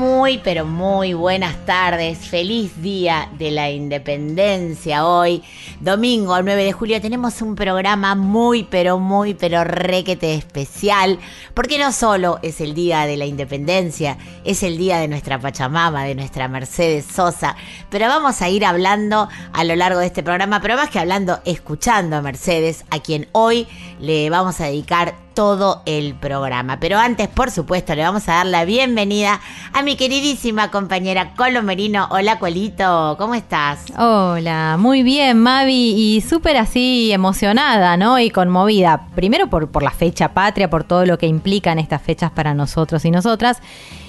Muy, pero muy buenas tardes. Feliz día de la independencia hoy. Domingo 9 de julio tenemos un programa muy, pero muy, pero requete especial. Porque no solo es el día de la independencia, es el día de nuestra Pachamama, de nuestra Mercedes Sosa. Pero vamos a ir hablando a lo largo de este programa, pero más que hablando, escuchando a Mercedes, a quien hoy le vamos a dedicar todo el programa. Pero antes, por supuesto, le vamos a dar la bienvenida a mi queridísima compañera Colo Merino. Hola, Colito, ¿cómo estás? Hola, muy bien, Mavi, y súper así emocionada, ¿no? Y conmovida. Primero por, por la fecha patria, por todo lo que implican estas fechas para nosotros y nosotras.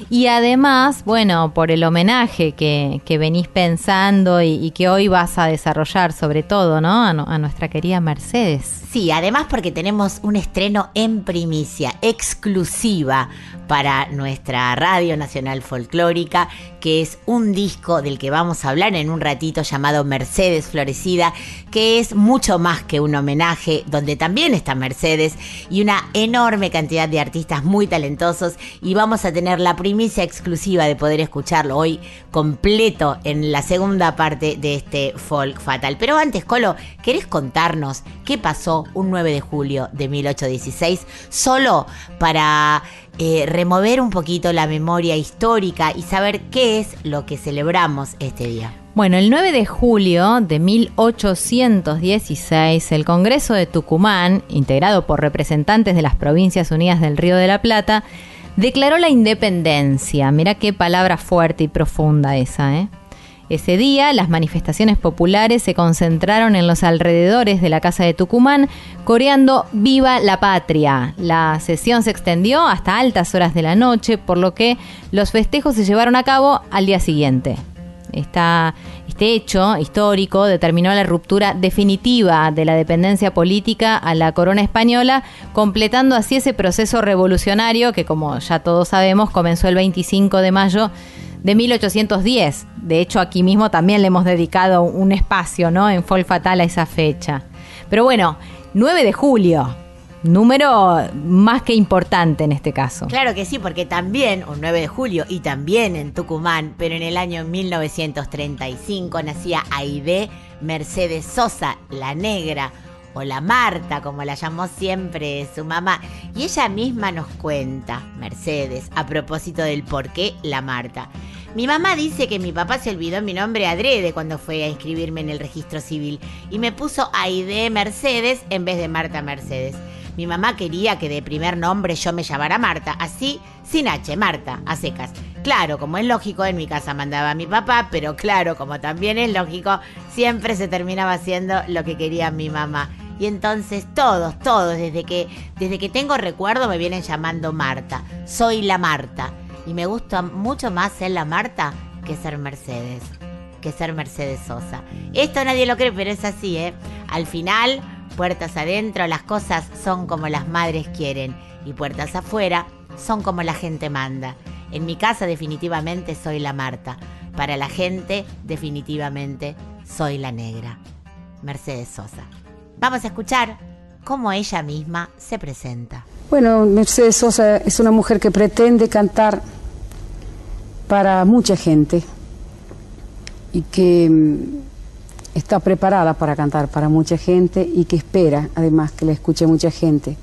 Y además, bueno, por el homenaje que, que venís pensando y, y que hoy vas a desarrollar, sobre todo, ¿no? A, a nuestra querida Mercedes. Sí, además porque tenemos un estreno en primicia, exclusiva para nuestra Radio Nacional Folclórica, que es un disco del que vamos a hablar en un ratito llamado Mercedes Florecida, que es mucho más que un homenaje, donde también está Mercedes y una enorme cantidad de artistas muy talentosos y vamos a tener la primicia exclusiva de poder escucharlo hoy completo en la segunda parte de este Folk Fatal. Pero antes, Colo, ¿querés contarnos qué pasó un 9 de julio de 1816? Solo para eh, remover un poquito la memoria histórica y saber qué es lo que celebramos este día. Bueno, el 9 de julio de 1816, el Congreso de Tucumán, integrado por representantes de las Provincias Unidas del Río de la Plata, declaró la independencia. Mira qué palabra fuerte y profunda esa, ¿eh? Ese día, las manifestaciones populares se concentraron en los alrededores de la Casa de Tucumán, coreando Viva la Patria. La sesión se extendió hasta altas horas de la noche, por lo que los festejos se llevaron a cabo al día siguiente. Este hecho histórico determinó la ruptura definitiva de la dependencia política a la corona española, completando así ese proceso revolucionario que, como ya todos sabemos, comenzó el 25 de mayo de 1810. De hecho, aquí mismo también le hemos dedicado un espacio ¿no? en Fol Fatal a esa fecha. Pero bueno, 9 de julio, número más que importante en este caso. Claro que sí, porque también, un 9 de julio, y también en Tucumán, pero en el año 1935 nacía Aide Mercedes Sosa, la negra, o la Marta, como la llamó siempre su mamá. Y ella misma nos cuenta, Mercedes, a propósito del por qué la Marta. Mi mamá dice que mi papá se olvidó mi nombre adrede cuando fue a inscribirme en el registro civil y me puso Aide Mercedes en vez de Marta Mercedes. Mi mamá quería que de primer nombre yo me llamara Marta, así, sin H, Marta, a secas. Claro, como es lógico, en mi casa mandaba a mi papá, pero claro, como también es lógico, siempre se terminaba haciendo lo que quería mi mamá. Y entonces todos, todos, desde que, desde que tengo recuerdo me vienen llamando Marta. Soy la Marta. Y me gusta mucho más ser la Marta que ser Mercedes. Que ser Mercedes Sosa. Esto nadie lo cree, pero es así, ¿eh? Al final, puertas adentro, las cosas son como las madres quieren. Y puertas afuera, son como la gente manda. En mi casa definitivamente soy la Marta. Para la gente definitivamente soy la negra. Mercedes Sosa. Vamos a escuchar cómo ella misma se presenta. Bueno, Mercedes Sosa es una mujer que pretende cantar para mucha gente y que mm, está preparada para cantar para mucha gente y que espera además que la escuche mucha gente.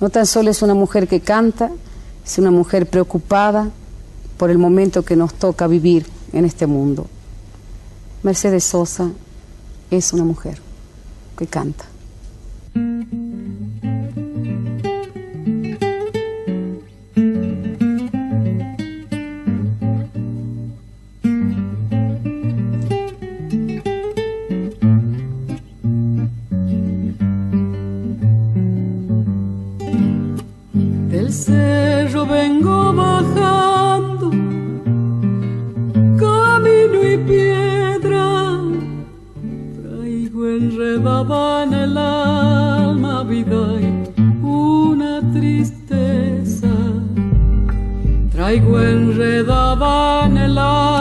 No tan solo es una mujer que canta, es una mujer preocupada por el momento que nos toca vivir en este mundo. Mercedes Sosa es una mujer que canta. Cerro vengo bajando, camino y piedra, traigo enredada en el alma vida y una tristeza. Traigo enredada en el alma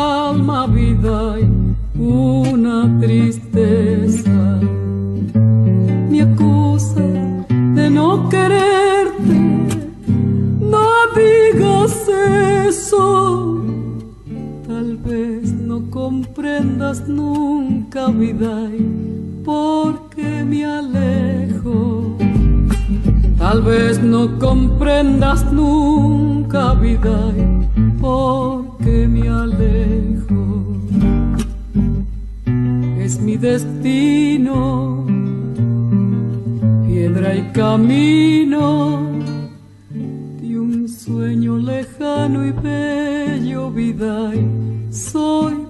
comprendas nunca vida y porque me alejo. Tal vez no comprendas nunca vida y porque me alejo. Es mi destino, piedra y camino de un sueño lejano y bello vida y soy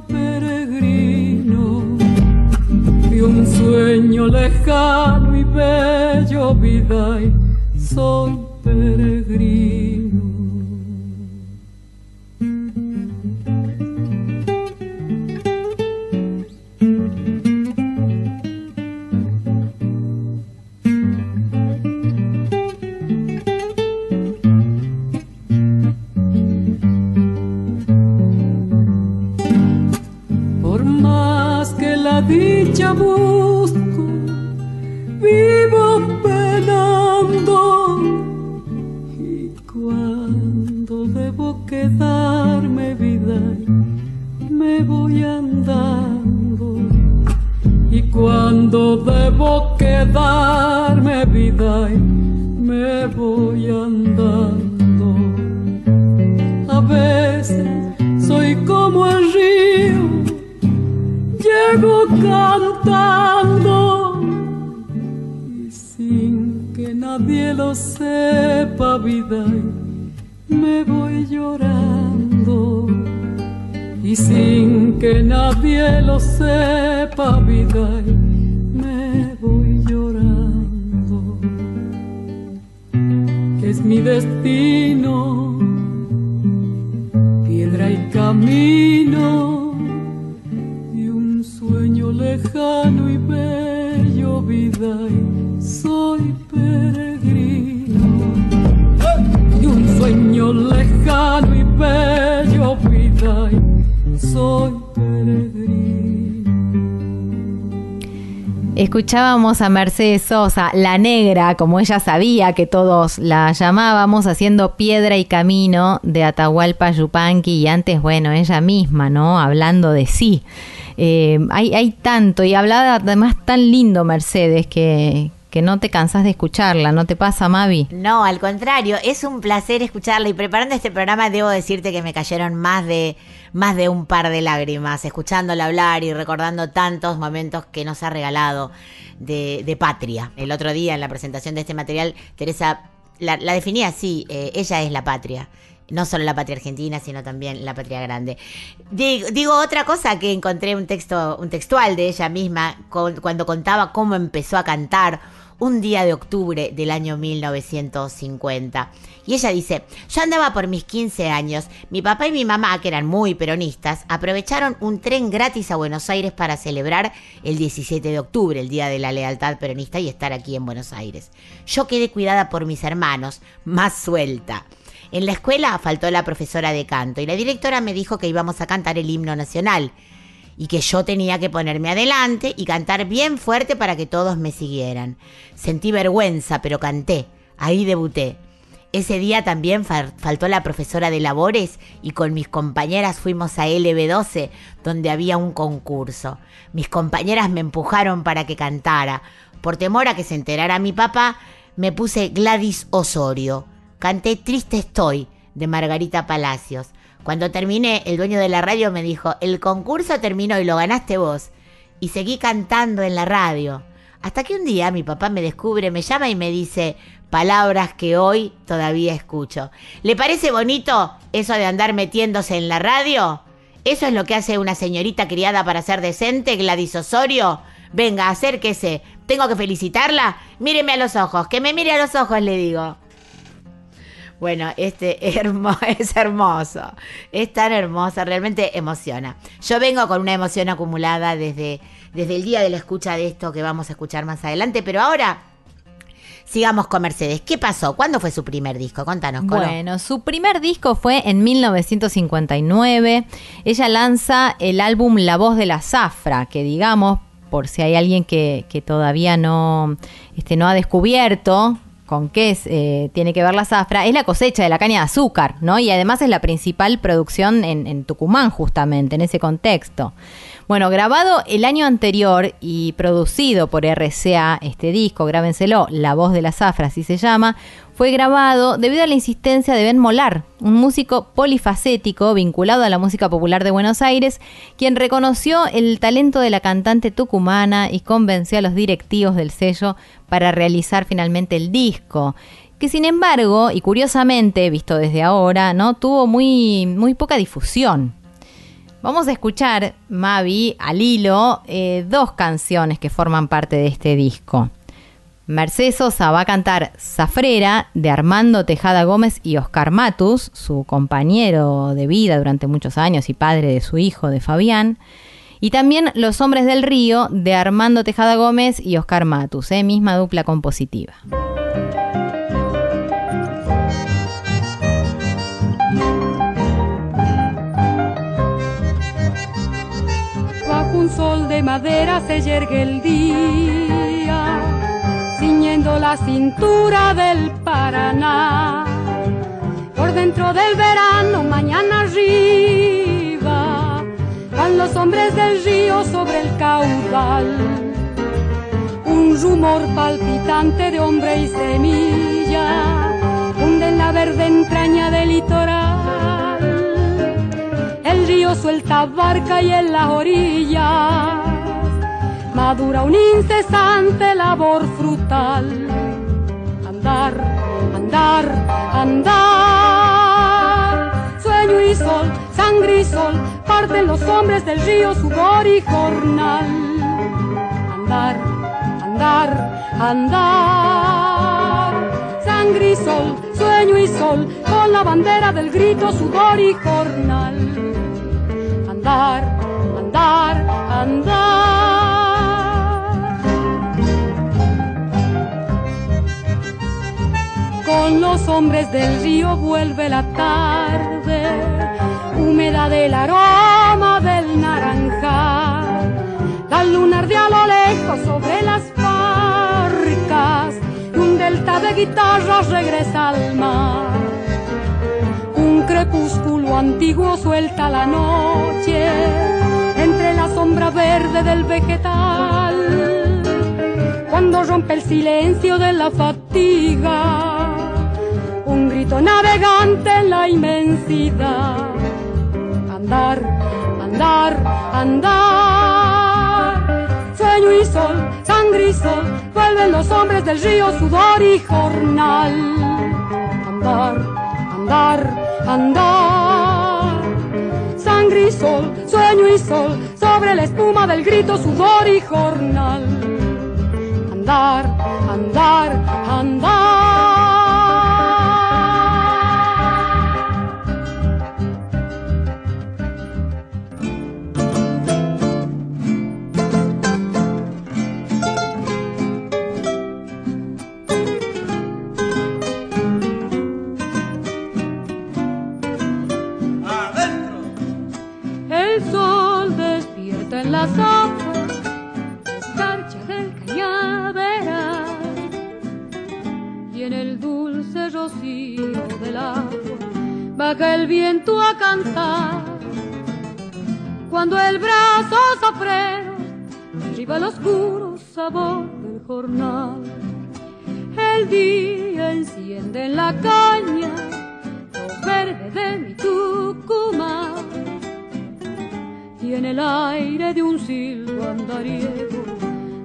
sueño lejano y bello vida y soy peregrino. Por más que la dicha busco, cuando debo quedarme vida, me voy andando. A veces soy como el río, llego cantando y sin que nadie lo sepa vida, me voy llorando. Y sin que nadie lo sepa vida, Escuchábamos a Mercedes Sosa, la negra, como ella sabía que todos la llamábamos, haciendo piedra y camino de Atahualpa Yupanqui y antes, bueno, ella misma, ¿no? Hablando de sí. Eh, hay, hay tanto y hablaba además tan lindo Mercedes que, que no te cansas de escucharla, ¿no te pasa, Mavi? No, al contrario, es un placer escucharla y preparando este programa debo decirte que me cayeron más de más de un par de lágrimas escuchándola hablar y recordando tantos momentos que nos ha regalado de, patria. El otro día en la presentación de este material, Teresa la, la definía así, eh, ella es la patria. No solo la patria argentina, sino también la patria grande. Digo, otra cosa que encontré un texto, un textual de ella misma cuando contaba cómo empezó a cantar un día de octubre del año 1950. Y ella dice, yo andaba por mis 15 años, mi papá y mi mamá, que eran muy peronistas, aprovecharon un tren gratis a Buenos Aires para celebrar el 17 de octubre, el Día de la Lealtad Peronista, y estar aquí en Buenos Aires. Yo quedé cuidada por mis hermanos, más suelta. En la escuela faltó la profesora de canto y la directora me dijo que íbamos a cantar el himno nacional y que yo tenía que ponerme adelante y cantar bien fuerte para que todos me siguieran. Sentí vergüenza, pero canté. Ahí debuté. Ese día también fal- faltó la profesora de labores y con mis compañeras fuimos a LB12 donde había un concurso. Mis compañeras me empujaron para que cantara. Por temor a que se enterara mi papá, me puse Gladys Osorio. Canté Triste estoy de Margarita Palacios. Cuando terminé, el dueño de la radio me dijo, el concurso terminó y lo ganaste vos. Y seguí cantando en la radio. Hasta que un día mi papá me descubre, me llama y me dice palabras que hoy todavía escucho. ¿Le parece bonito eso de andar metiéndose en la radio? ¿Eso es lo que hace una señorita criada para ser decente, Gladys Osorio? Venga, acérquese. ¿Tengo que felicitarla? Míreme a los ojos. Que me mire a los ojos, le digo. Bueno, este es hermoso, es tan hermoso, realmente emociona. Yo vengo con una emoción acumulada desde, desde el día de la escucha de esto que vamos a escuchar más adelante, pero ahora sigamos con Mercedes. ¿Qué pasó? ¿Cuándo fue su primer disco? Contanos, Colo. Bueno, su primer disco fue en 1959. Ella lanza el álbum La Voz de la Zafra, que digamos, por si hay alguien que, que todavía no, este, no ha descubierto con qué es, eh, tiene que ver la zafra, es la cosecha de la caña de azúcar, ¿no? Y además es la principal producción en, en Tucumán, justamente, en ese contexto. Bueno, grabado el año anterior y producido por RCA, este disco, grábenselo, La Voz de la Zafra, así se llama, fue grabado debido a la insistencia de Ben Molar, un músico polifacético vinculado a la música popular de Buenos Aires, quien reconoció el talento de la cantante tucumana y convenció a los directivos del sello para realizar finalmente el disco que sin embargo, y curiosamente, visto desde ahora, no tuvo muy, muy poca difusión. Vamos a escuchar, Mavi, al hilo, eh, dos canciones que forman parte de este disco. Mercedes Sosa va a cantar Zafrera de Armando Tejada Gómez y Oscar Matus, su compañero de vida durante muchos años y padre de su hijo, de Fabián. Y también Los Hombres del Río de Armando Tejada Gómez y Oscar Matus, eh, misma dupla compositiva. Bajo un sol de madera se yergue el día, la cintura del Paraná. Por dentro del verano, mañana arriba, van los hombres del río sobre el caudal. Un rumor palpitante de hombre y semilla, hunde en la verde entraña del litoral. El río suelta barca y en las orillas madura un incesante labor frutal. Andar, andar, andar. Sueño y sol, sangre y sol, parten los hombres del río sudor y jornal. Andar, andar, andar. Sangre y sol, sueño y sol, con la bandera del grito, sudor y jornal. Andar, andar, andar. Con los hombres del río vuelve la tarde, húmeda del aroma del naranjal. La luna ardea a lo lejos sobre las barcas, y un delta de guitarras regresa al mar. Un crepúsculo antiguo suelta la noche entre la sombra verde del vegetal. Cuando rompe el silencio de la fatiga, un grito navegante en la inmensidad. Andar, andar, andar. Sueño y sol, sangre y sol, vuelven los hombres del río, sudor y jornal. Andar, andar, andar. Sangre y sol, sueño y sol, sobre la espuma del grito, sudor y jornal. Andar, andar, andar. Las aguas, escarcha del cañaveral y en el dulce rocío del agua baja el viento a cantar. Cuando el brazo sofrero arriba el oscuro sabor del jornal, el día enciende en la caña lo verde de mi Tucumán y en el aire de un silbo andariego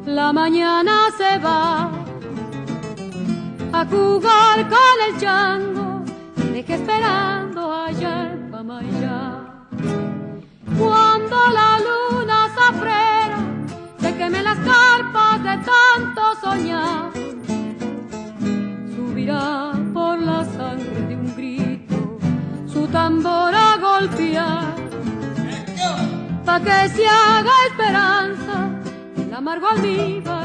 la mañana se va a jugar con el chango deje esperando allá en Pamayá cuando la luna zafrera se queme las carpas de tanto soñar subirá por la sangre de un golpear, que se haga esperanza el amargo almíbar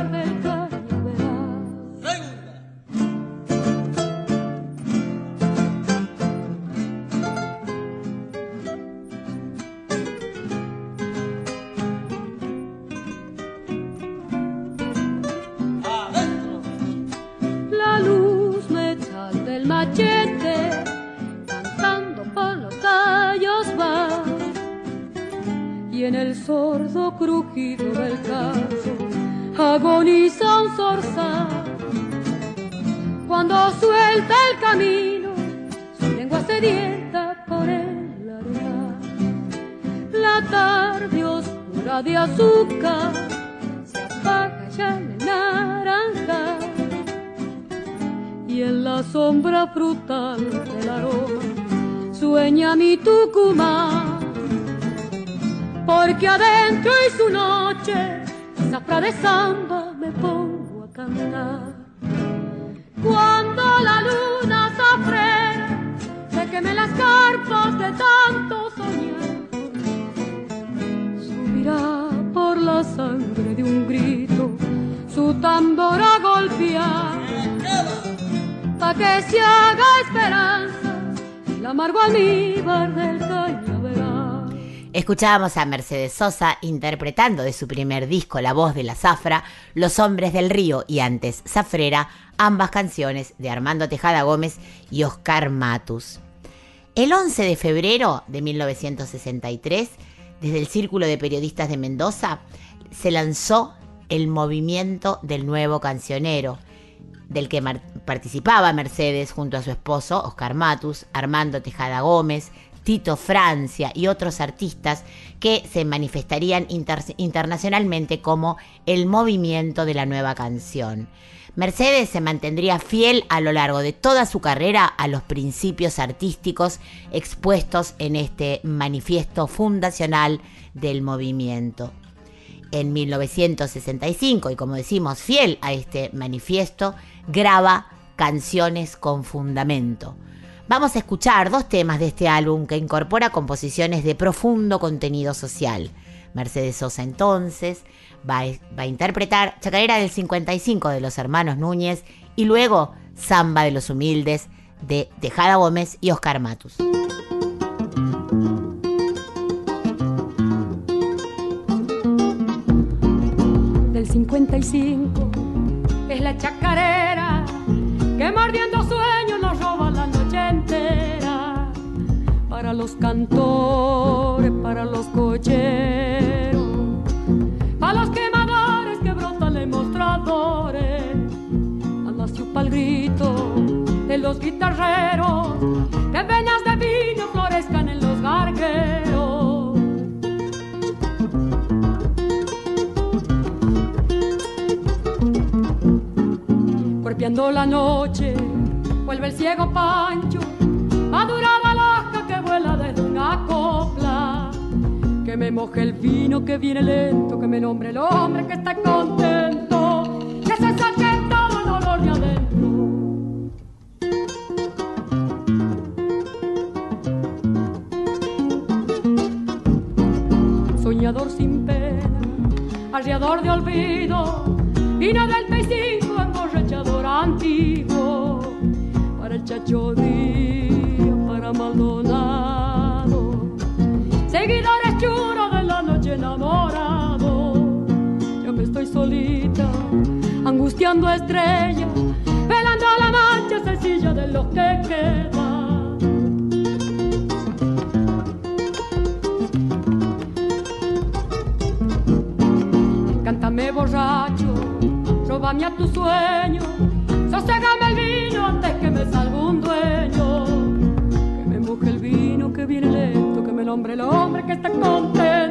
porque adentro y su noche zafra de samba me pongo a cantar cuando la luna zafrera se queme las carpas de tanto soñar subirá por la sangre de un grito su tambor a golpear pa' que se haga esperanza el amargo almíbar cañaveral. Escuchábamos a Mercedes Sosa interpretando de su primer disco La voz de la zafra, Los hombres del río y antes Zafrera, ambas canciones de Armando Tejada Gómez y Oscar Matus. El 11 de febrero de 1963, desde el Círculo de Periodistas de Mendoza, se lanzó el movimiento del nuevo cancionero, del que participaba Mercedes junto a su esposo Oscar Matus, Armando Tejada Gómez, Tito Francia y otros artistas que se manifestarían inter- internacionalmente como el movimiento de la nueva canción. Mercedes se mantendría fiel a lo largo de toda su carrera a los principios artísticos expuestos en este manifiesto fundacional del movimiento en 1965 y como decimos fiel a este manifiesto, graba Canciones con Fundamento. Vamos a escuchar dos temas de este álbum que incorpora composiciones de profundo contenido social. Mercedes Sosa entonces va a, interpretar Chacarera del 55 de los hermanos Núñez y luego Samba de los Humildes de Tejada Gómez y Oscar Matus. del 55 es la chacarera que mordiendo sueños para los cantores, para los cocheros, para los quemadores que brotan en mostradores, pa'l grito de los guitarreros que peñas de vino florezcan en los gargueros. Cuerpeando la noche, vuelve el ciego Pancho, copla. Que me moje el vino que viene lento, que me nombre el hombre que está contento, que se saque todo el dolor de adentro. Soñador sin pena, arriador de olvido, vino del P5, emborrachador antiguo, para el Chacho angustiando estrellas, velando la mancha sencilla de los que quedan. Cántame borracho, róbame a tu sueño, sosegame el vino antes que me salga un dueño. Que me moje el vino que viene lento, que me nombre el hombre que está contento,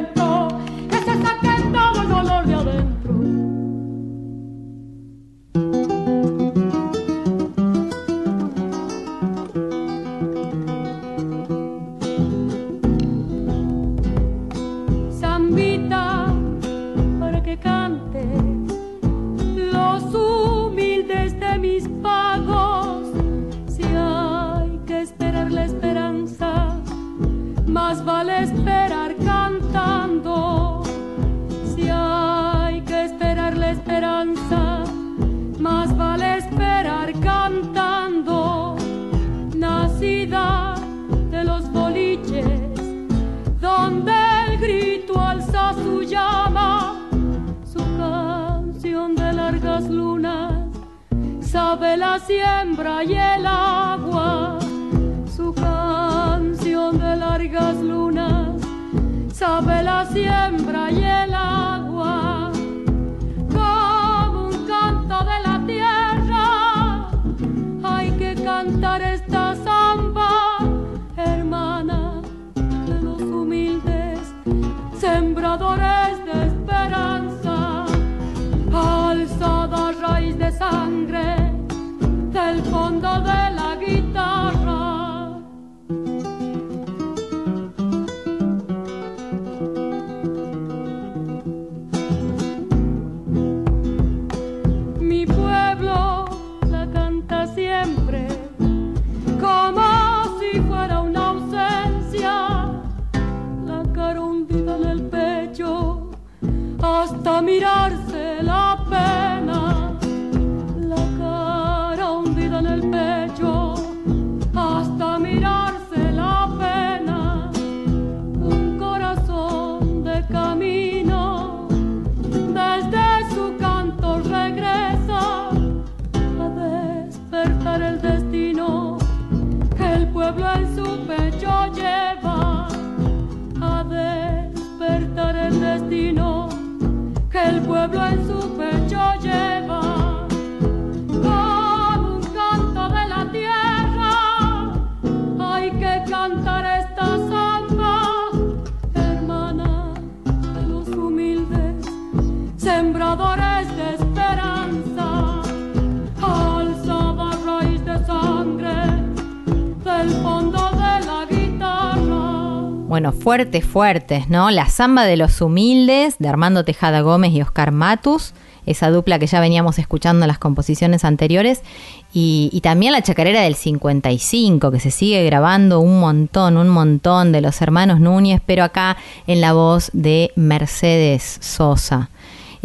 sembradores de esperanza alzada raíz de sangre del fondo de la guitarra. Bueno, fuertes, fuertes, ¿no? La samba de los humildes de Armando Tejada Gómez y Oscar Matus, esa dupla que ya veníamos escuchando en las composiciones anteriores, y, y también la chacarera del 55, que se sigue grabando un montón, un montón de los hermanos Núñez, pero acá en la voz de Mercedes Sosa.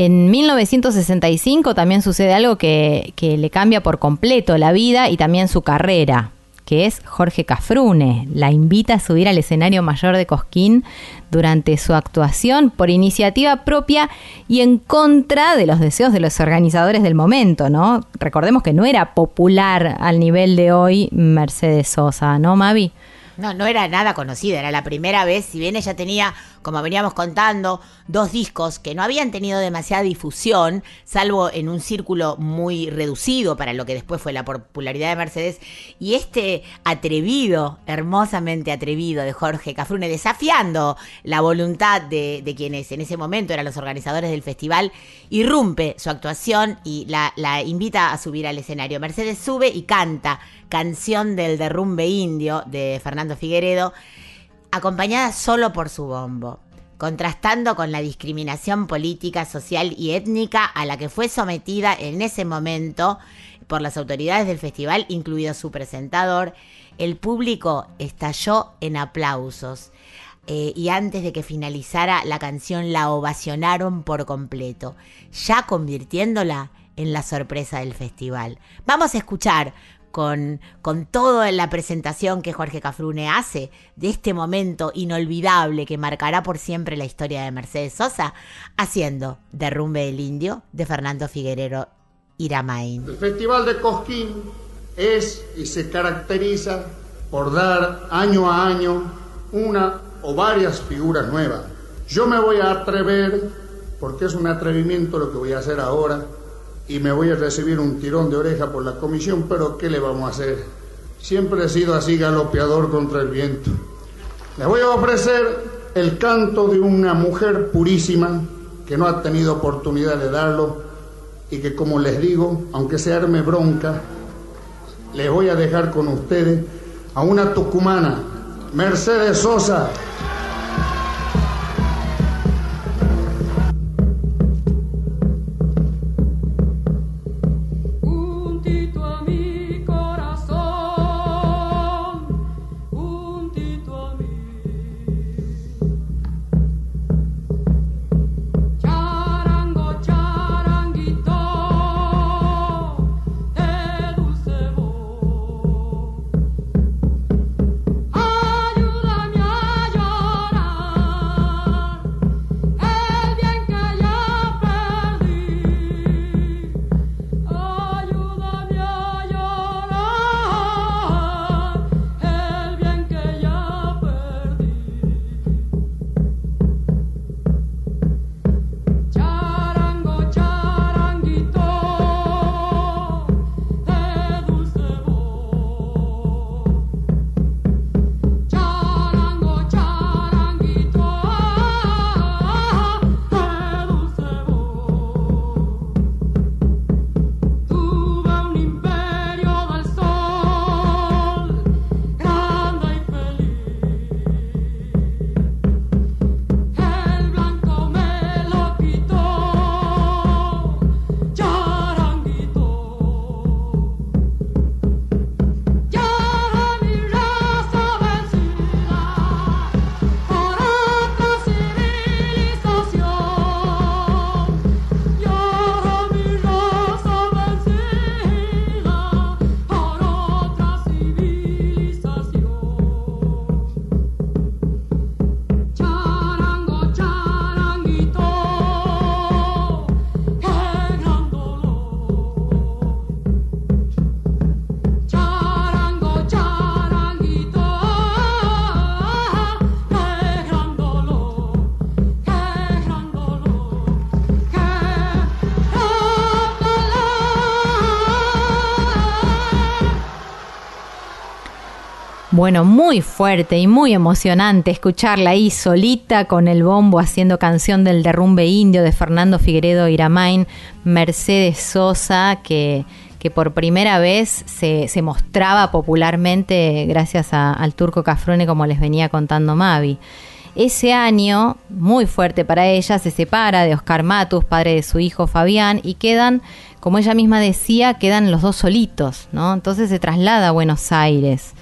En 1965 también sucede algo que, que le cambia por completo la vida y también su carrera que es Jorge Cafrune. La invita a subir al escenario mayor de Cosquín durante su actuación por iniciativa propia y en contra de los deseos de los organizadores del momento, ¿no? Recordemos que no era popular al nivel de hoy Mercedes Sosa, ¿no, Mavi? No, no era nada conocida, era la primera vez, si bien ella tenía, como veníamos contando, dos discos que no habían tenido demasiada difusión, salvo en un círculo muy reducido para lo que después fue la popularidad de Mercedes, y este atrevido, hermosamente atrevido de Jorge Cafrune, desafiando la voluntad de, quienes en ese momento eran los organizadores del festival, irrumpe su actuación y la invita a subir al escenario. Mercedes sube y canta Canción del Derrumbe Indio de Fernando Figueredo, acompañada solo por su bombo, contrastando con la discriminación política, social y étnica a la que fue sometida en ese momento por las autoridades del festival, incluido su presentador, el público estalló en aplausos. Eh, y antes de que finalizara la canción la ovacionaron por completo, ya convirtiéndola en la sorpresa del festival. Vamos a escuchar con, con toda la presentación que Jorge Cafrune hace de este momento inolvidable que marcará por siempre la historia de Mercedes Sosa, haciendo Derrumbe del Indio de Fernando Figuerero Iramain. El Festival de Cosquín es y se caracteriza por dar año a año una o varias figuras nuevas. Yo me voy a atrever, porque es un atrevimiento lo que voy a hacer ahora, y me voy a recibir un tirón de oreja por la comisión, pero ¿qué le vamos a hacer? Siempre he sido así galopeador contra el viento. Les voy a ofrecer el canto de una mujer purísima que no ha tenido oportunidad de darlo y que como les digo, aunque se arme bronca, les voy a dejar con ustedes a una tucumana, Mercedes Sosa. Bueno, muy fuerte y muy emocionante escucharla ahí solita con el bombo haciendo canción del derrumbe indio de Fernando Figueredo Iramain, Mercedes Sosa, que, que por primera vez se, se mostraba popularmente gracias al turco Cafrune, como les venía contando Mavi. Ese año, muy fuerte para ella, se separa de Oscar Matus, padre de su hijo Fabián, y quedan, como ella misma decía, quedan los dos solitos, ¿no? Entonces se traslada a Buenos Aires.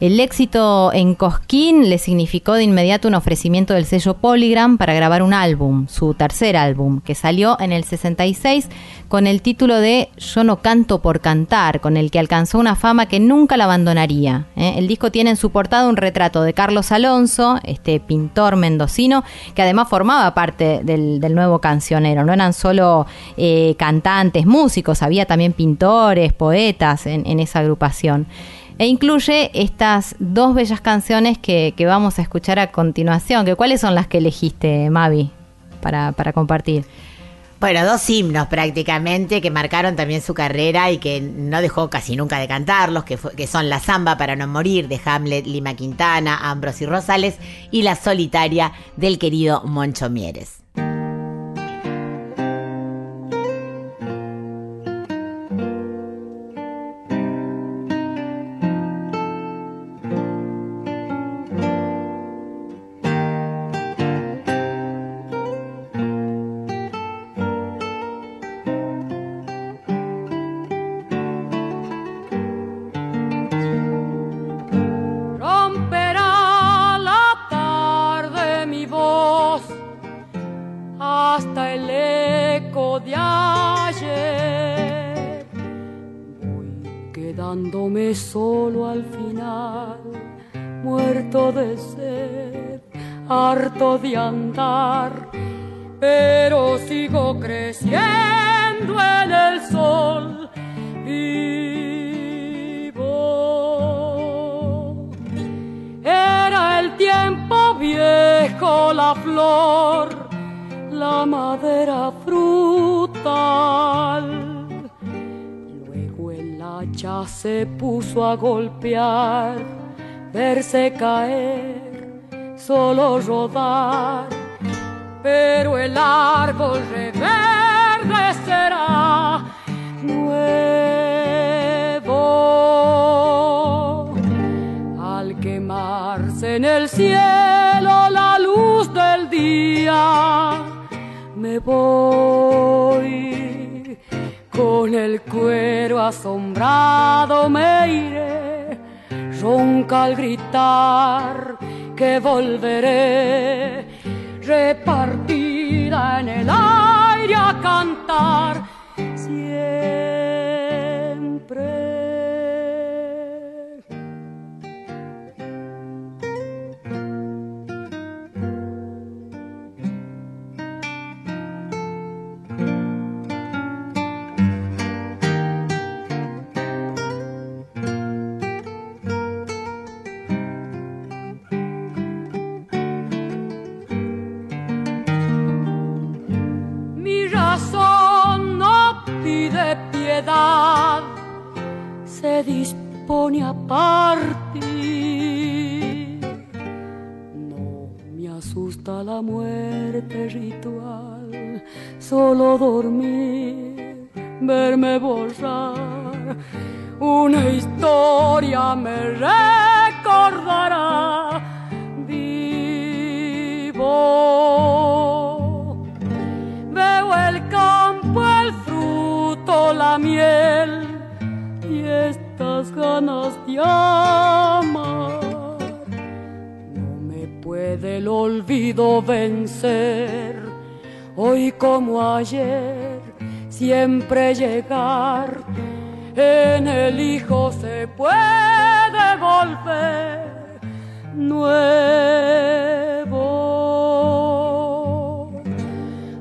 El éxito en Cosquín le significó de inmediato un ofrecimiento del sello Polygram para grabar un álbum, su tercer álbum, que salió en el 66 con el título de Yo no canto por cantar, con el que alcanzó una fama que nunca la abandonaría. ¿eh? El disco tiene en su portada un retrato de Carlos Alonso, este pintor mendocino, que además formaba parte del, nuevo cancionero. No eran solo eh, cantantes, músicos, había también pintores, poetas en esa agrupación. E incluye estas dos bellas canciones que, vamos a escuchar a continuación. Que, ¿Cuáles son las que elegiste, Mavi, para, para compartir? Bueno, dos himnos prácticamente que marcaron también su carrera y que no dejó casi nunca de cantarlos, que, que son La Zamba para no morir de Hamlet, Lima Quintana, Ambros y Rosales y La Solitaria del querido Moncho Mieres. Puso a golpear, verse caer, solo rodar. Pero el árbol reverdecerá nuevo al quemarse en el cielo la luz del día, me voy con el cuero asombrado me iré, ronca al gritar que volveré, repartida en el aire a cantar siempre. Muerte ritual, solo dormir, verme borrar. Una historia me recordará vivo. Veo el campo, el fruto, la miel y estas ganas de el olvido vencer, hoy como ayer, siempre llegar. En el hijo se puede volver nuevo.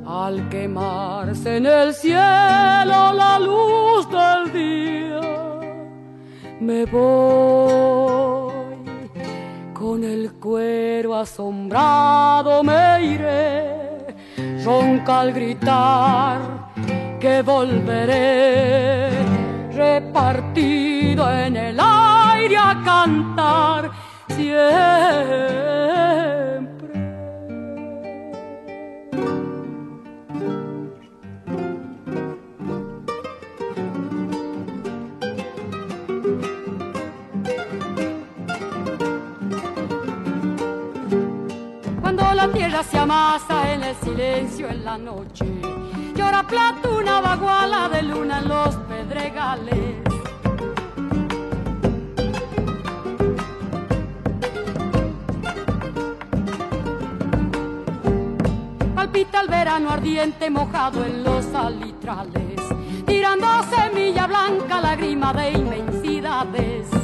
Al quemarse en el cielo la luz del día, me voy con el cuero asombrado me iré, ronca al gritar que volveré, repartido en el aire a cantar siempre. Se amasa en el silencio en la noche, llora plata una baguala de luna en los pedregales. Palpita el verano ardiente mojado en los alitrales, tirando semilla blanca, lágrima de inmensidades.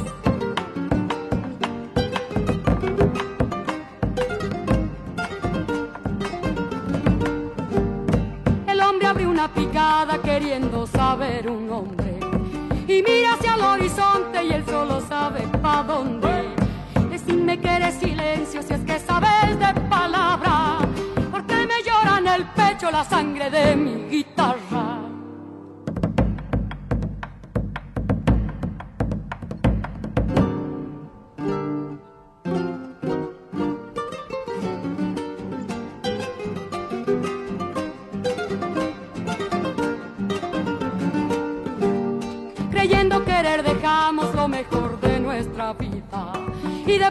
Queriendo saber un hombre y mira hacia el horizonte y él solo sabe pa' dónde. Decidme que eres silencio si es que sabes de palabra, porque me llora en el pecho la sangre de mi guitarra.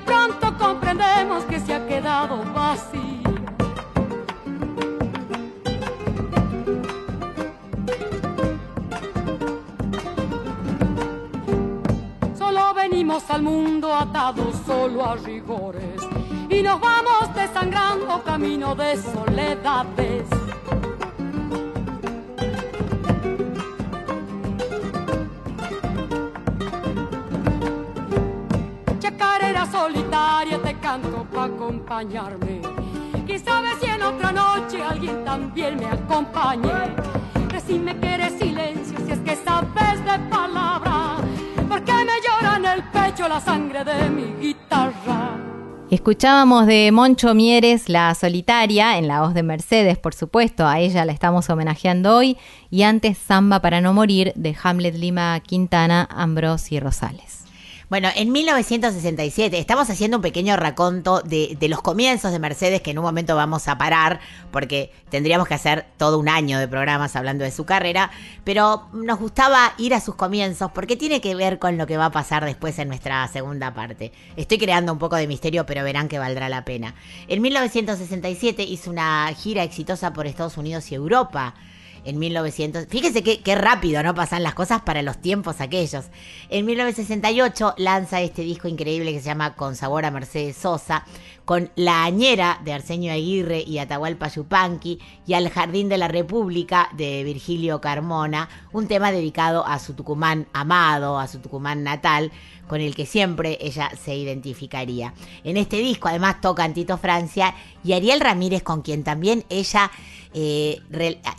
Pronto comprendemos que se ha quedado vacío. Solo venimos al mundo atados solo a rigores y nos vamos desangrando camino de soledades. Acompañarme. Quién sabe si en otra noche alguien también me acompañe. Decime que eres silencio si es que sabes de palabra. Porque me llora en el pecho la sangre de mi guitarra. Escuchábamos de Moncho Mieres, La Solitaria, en la voz de Mercedes, por supuesto, a ella la estamos homenajeando hoy, y antes Samba para no morir, de Hamlet Lima Quintana, Ambrosi Rosales. Bueno, en 1967 estamos haciendo un pequeño raconto de, de los comienzos de Mercedes que en un momento vamos a parar porque tendríamos que hacer todo un año de programas hablando de su carrera, pero nos gustaba ir a sus comienzos porque tiene que ver con lo que va a pasar después en nuestra segunda parte. Estoy creando un poco de misterio, pero verán que valdrá la pena. En 1967 hizo una gira exitosa por Estados Unidos y Europa en 1900. Fíjese qué, qué rápido, ¿no? Pasan las cosas para los tiempos aquellos. En 1968 lanza este disco increíble que se llama Con sabor a Mercedes Sosa, con La Añera de Arsenio Aguirre y Atahualpa Yupanqui y Al Jardín de la República de Virgilio Carmona, un tema dedicado a su Tucumán amado, a su Tucumán natal, con el que siempre ella se identificaría. En este disco además toca Tito Francia y Ariel Ramírez, con quien también ella eh,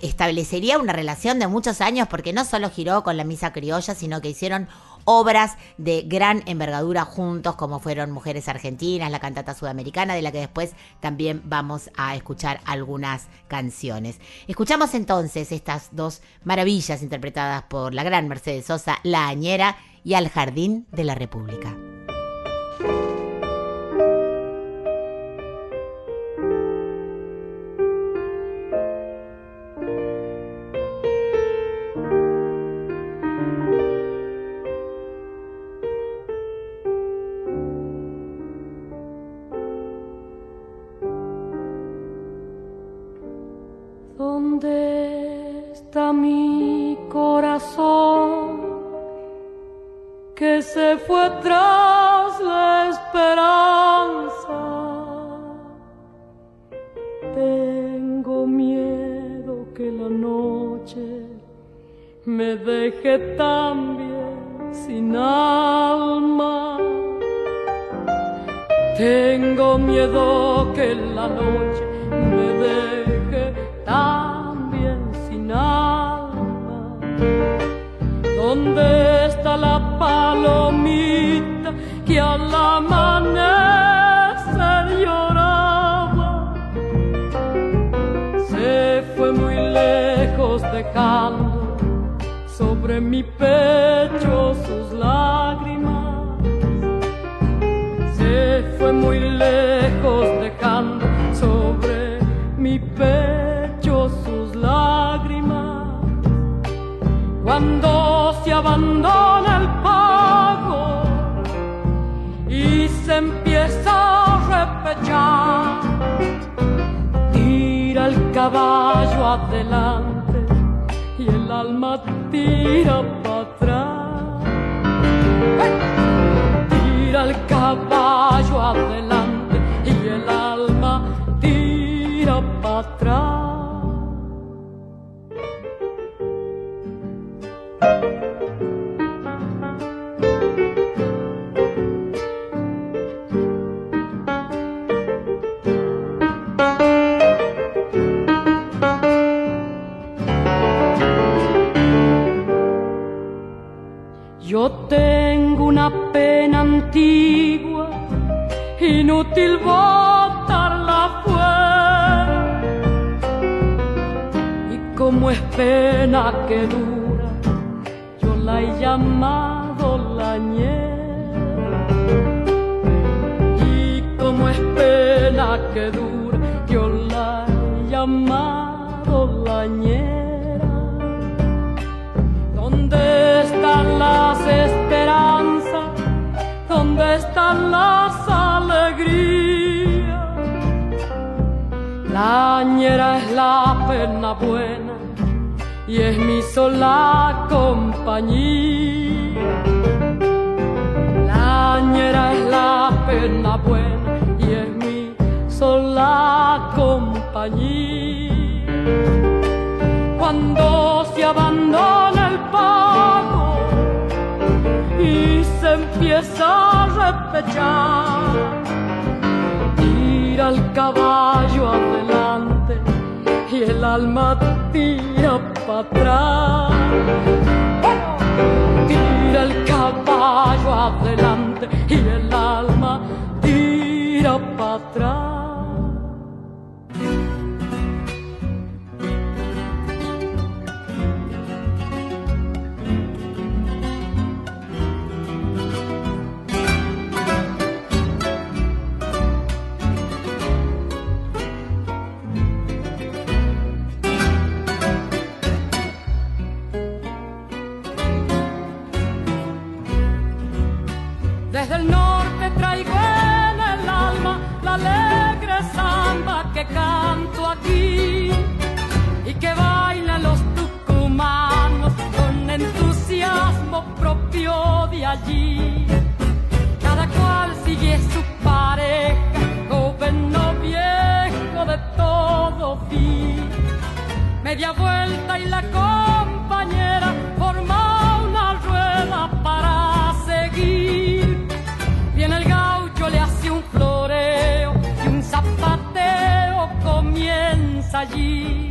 establecería una relación de muchos años porque no solo giró con la misa criolla, sino que hicieron obras de gran envergadura juntos, como fueron Mujeres Argentinas, la cantata sudamericana, de la que después también vamos a escuchar algunas canciones. Escuchamos entonces estas dos maravillas interpretadas por la gran Mercedes Sosa, La Añera y Al Jardín de la República. Que se fue tras la esperanza? Tengo miedo que la noche me deje también sin alma. Tengo miedo que la noche me deje también sin alma. ¿Dónde está la palomita que al amanecer lloraba? Se fue muy lejos dejando sobre mi pecho sus lágrimas. Se fue muy lejos abandona el pago y se empieza a repechar, tira el caballo adelante y el alma tira para atrás. Tira el caballo adelante Yo tengo una pena antigua, inútil botarla fuera. Y como es pena que dura, yo la he llamado ¿Dónde están las alegrías? La ñera es la pena buena y es mi sola compañía. La ñera es la pena buena y es mi sola compañía cuando se abandona el pago y se empieza a Tira el caballo adelante y el alma tira para atrás. Tira el caballo adelante y el alma tira para atrás. Y que bailan los tucumanos con entusiasmo propio de allí. Cada cual sigue su pareja, joven o viejo de todo fin. Media vuelta y la compañera Lagi.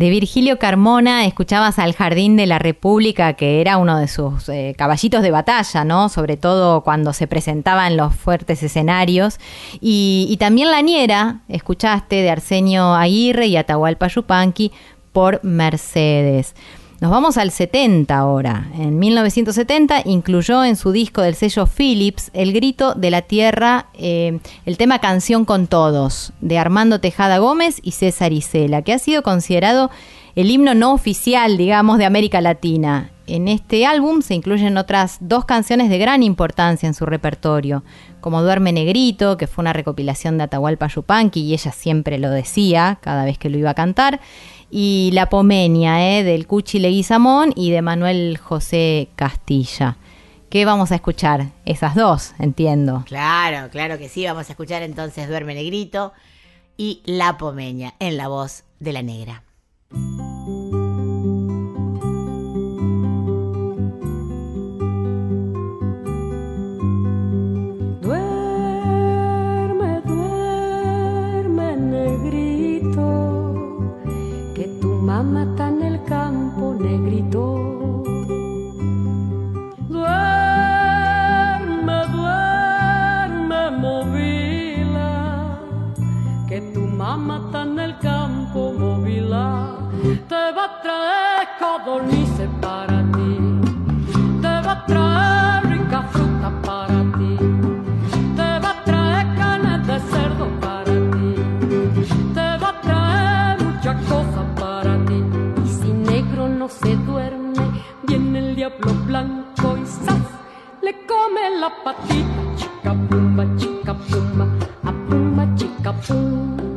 De Virgilio Carmona escuchabas al Jardín de la República, que era uno de sus eh, caballitos de batalla, ¿no? Sobre todo cuando se presentaba en los fuertes escenarios. Y, y también La Niera, escuchaste, de Arsenio Aguirre y Atahualpa Yupanqui por Mercedes. Nos vamos al 70 ahora. En 1970 incluyó en su disco del sello Philips El Grito de la Tierra, eh, el tema Canción con Todos, de Armando Tejada Gómez y César Isela, que ha sido considerado el himno no oficial, digamos, de América Latina. En este álbum se incluyen otras dos canciones de gran importancia en su repertorio, como Duerme Negrito, que fue una recopilación de Atahualpa Yupanqui y ella siempre lo decía cada vez que lo iba a cantar, y La Pomenia, eh, del Cuchi Leguizamón y de Manuel José Castilla. ¿Qué vamos a escuchar? Esas dos, entiendo. Claro, claro que sí. Vamos a escuchar entonces Duerme Negrito y La Pomeña en la voz de la negra. Te va a traer codornices para ti, te va a traer rica fruta para ti. Te va a traer canas de cerdo para ti. Te va a traer muchas cosas para ti. Y si negro no se duerme, viene el diablo blanco y ¡zas! le come la patita. Chica pumba, chica pumba, a pumba, chica pum.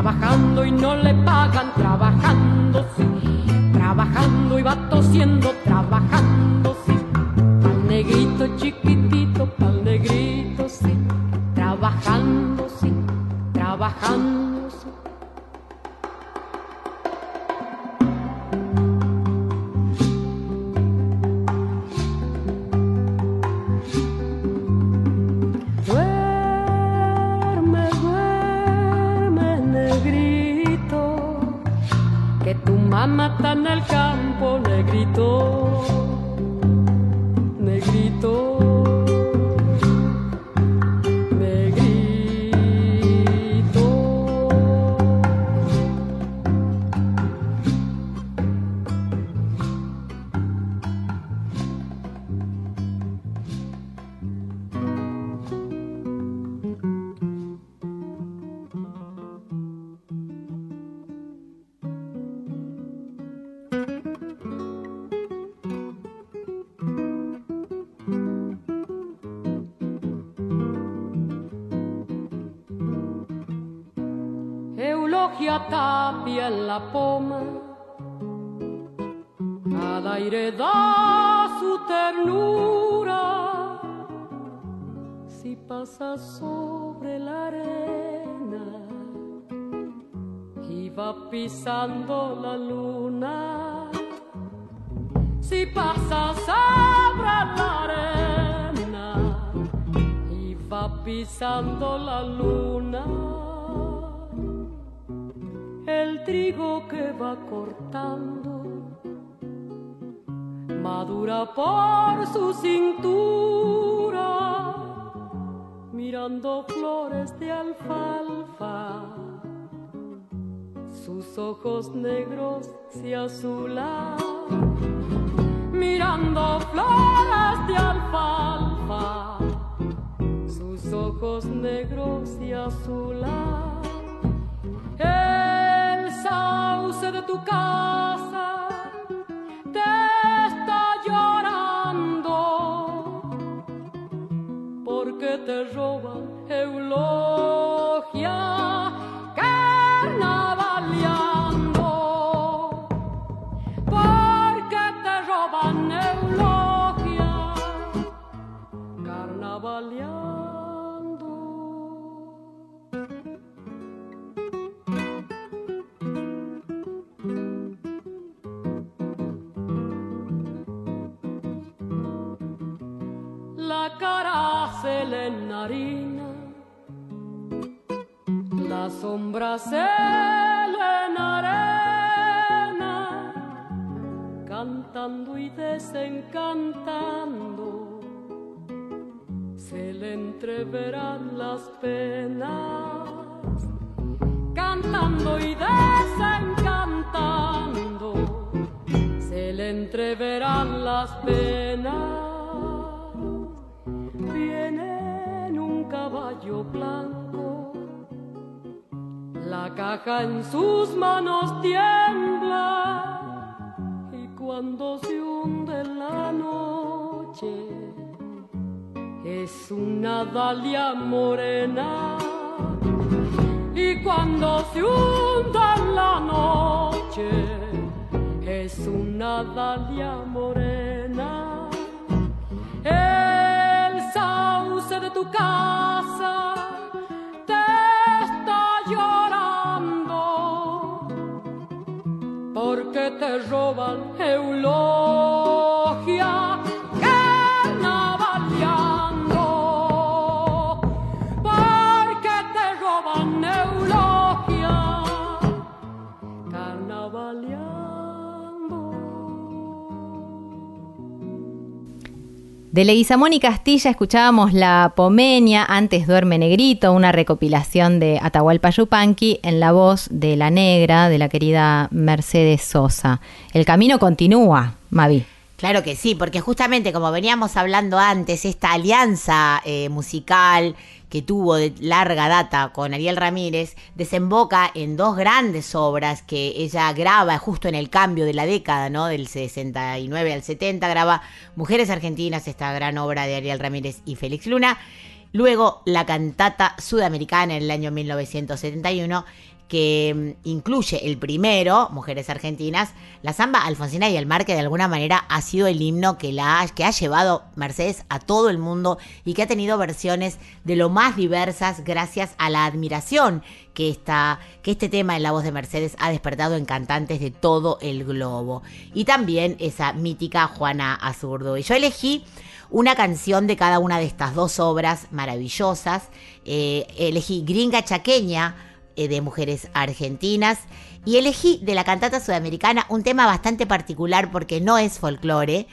Trabajando y no le pagan, trabajando sí, trabajando y va tosiendo, trabajando sí, pa'l negrito chiquitito, pa'l negrito sí, trabajando sí, trabajando mamá está pasa sobre la arena y va pisando la luna, si pasa sobre la arena y va pisando la luna. El trigo que va cortando madura por su cintura mirando flores de alfalfa. Sus ojos negros se azulan mirando flores de alfalfa. Sus ojos negros se azulan el sauce de tu casa te porque te roban eulogia enharina, la sombra se le enarena, cantando y desencantando, se le entreverán las penas, cantando y desencantando, se le entreverán las penas. La caja en sus manos tiembla y cuando se hunde la noche es una dalia morena. Y cuando se hunde en la noche es una dalia morena. El sauce de tu casa te roban eulogia De Leguizamón y Castilla escuchábamos La Pomeña, antes Duerme Negrito, una recopilación de Atahualpa Yupanqui en la voz de la negra, de la querida Mercedes Sosa. El camino continúa, Mavi. Claro que sí, porque justamente como veníamos hablando antes, esta alianza eh, musical que tuvo de larga data con Ariel Ramírez desemboca en dos grandes obras que ella graba justo en el cambio de la década, ¿no? Del 69 al 70, graba Mujeres Argentinas, esta gran obra de Ariel Ramírez y Félix Luna. Luego la cantata sudamericana en el año 1971 que mm, incluye el primero, Mujeres Argentinas, la samba alfonsina y el mar, que de alguna manera ha sido el himno que, la, que ha llevado Mercedes a todo el mundo y que ha tenido versiones de lo más diversas gracias a la admiración que, esta, que este tema en la voz de Mercedes ha despertado en cantantes de todo el globo. Y también esa mítica Juana Azurdo. Y yo elegí una canción de cada una de estas dos obras maravillosas. Eh, elegí Gringa Chaqueña de Mujeres Argentinas y elegí de la cantata sudamericana un tema bastante particular porque no es folclore.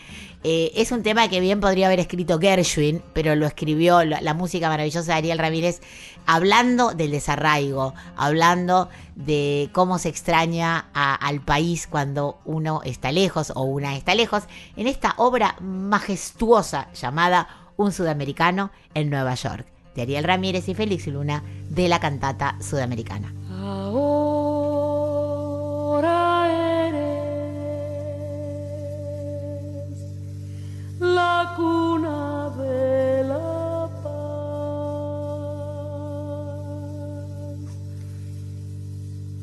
Eh, es un tema que bien podría haber escrito Gershwin, pero lo escribió la, música maravillosa de Ariel Ramírez, hablando del desarraigo, hablando de cómo se extraña al país cuando uno está lejos o una está lejos, en esta obra majestuosa llamada Un Sudamericano en Nueva York, de Ariel Ramírez y Félix Luna, de la cantata sudamericana. Ahora eres la cuna de la paz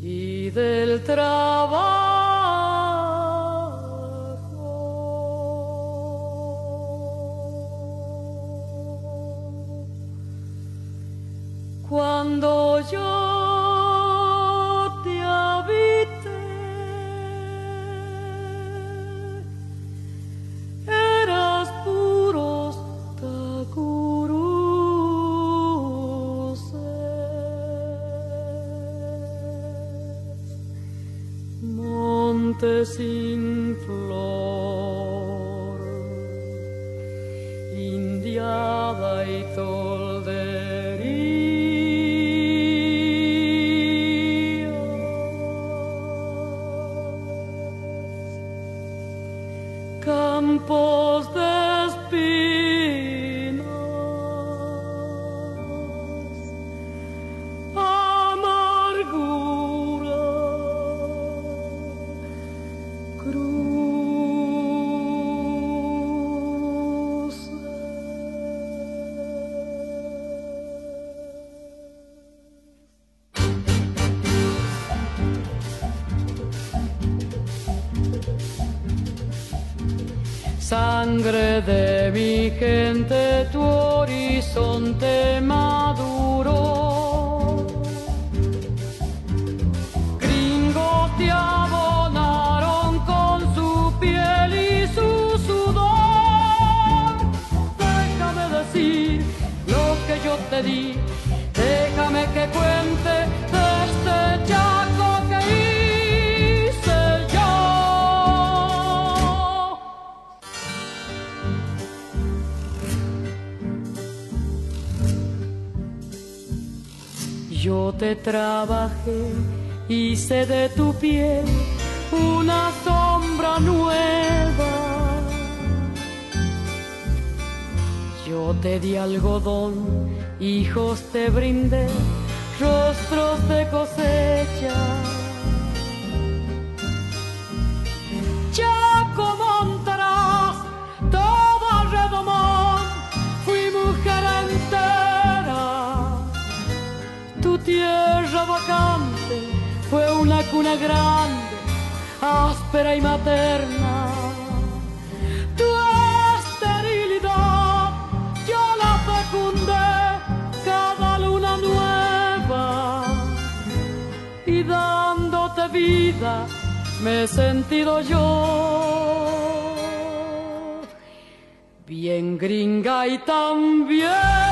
y del trabajo. Cuando yo te habité, eras puros tacuruces, monte sin flor indiada y toldería. Mi gente, tu horizonte maduro. Te trabajé, hice de tu piel una sombra nueva. Yo te di algodón, hijos te brindé, rostros de cosecha. Tierra vacante fue una cuna grande, áspera y materna. Tu esterilidad yo la fecundé, cada luna nueva y dándote vida me he sentido yo bien gringa y también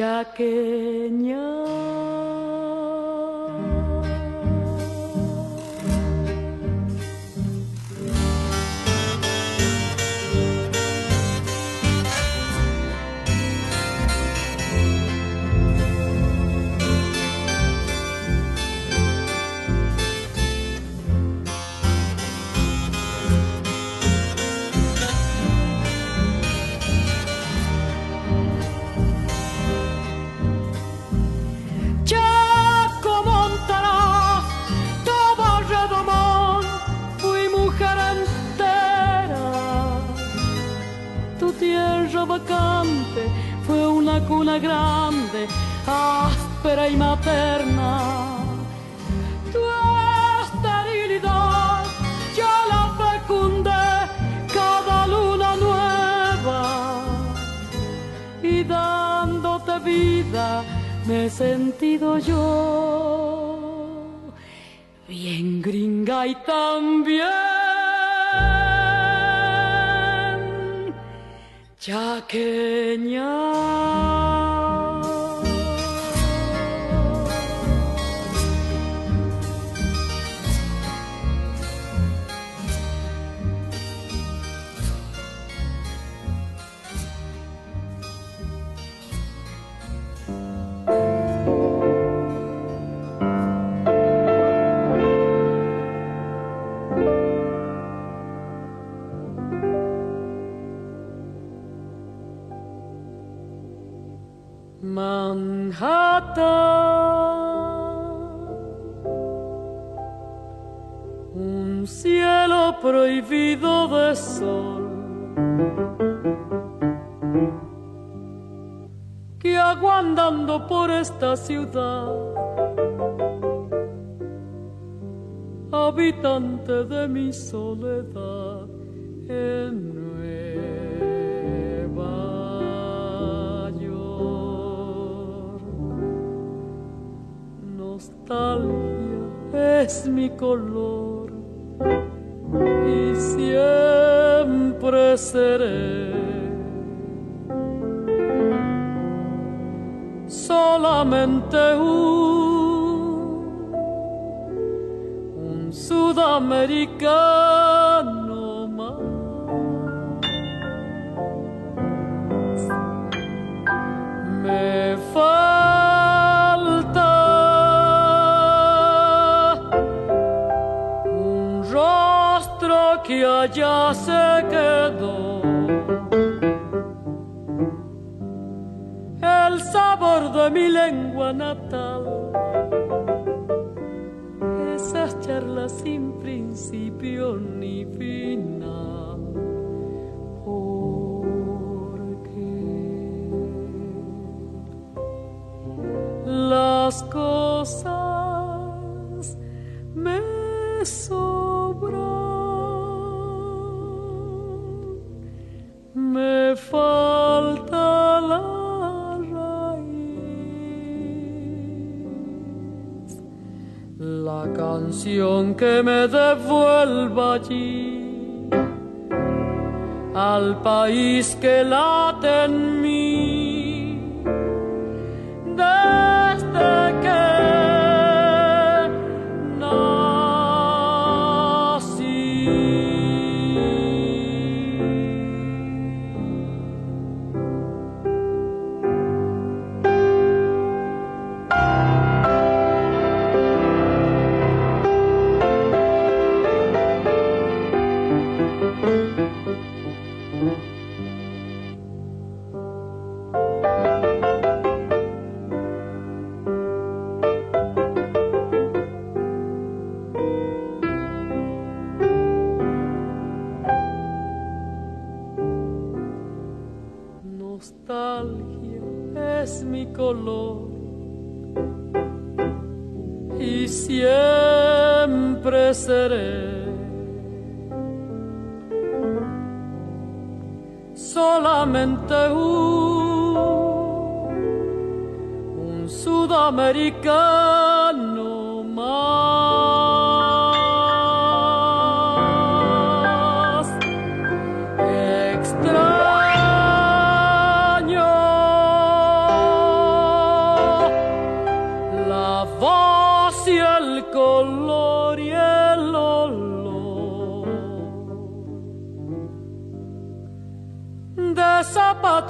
chaqueña. Tierra vacante fue una cuna grande, áspera y materna. Tu esterilidad yo la fecundé, cada luna nueva y dándote vida me he sentido yo bien gringa y también chaqueña. Esta ciudad, habitante de mi soledad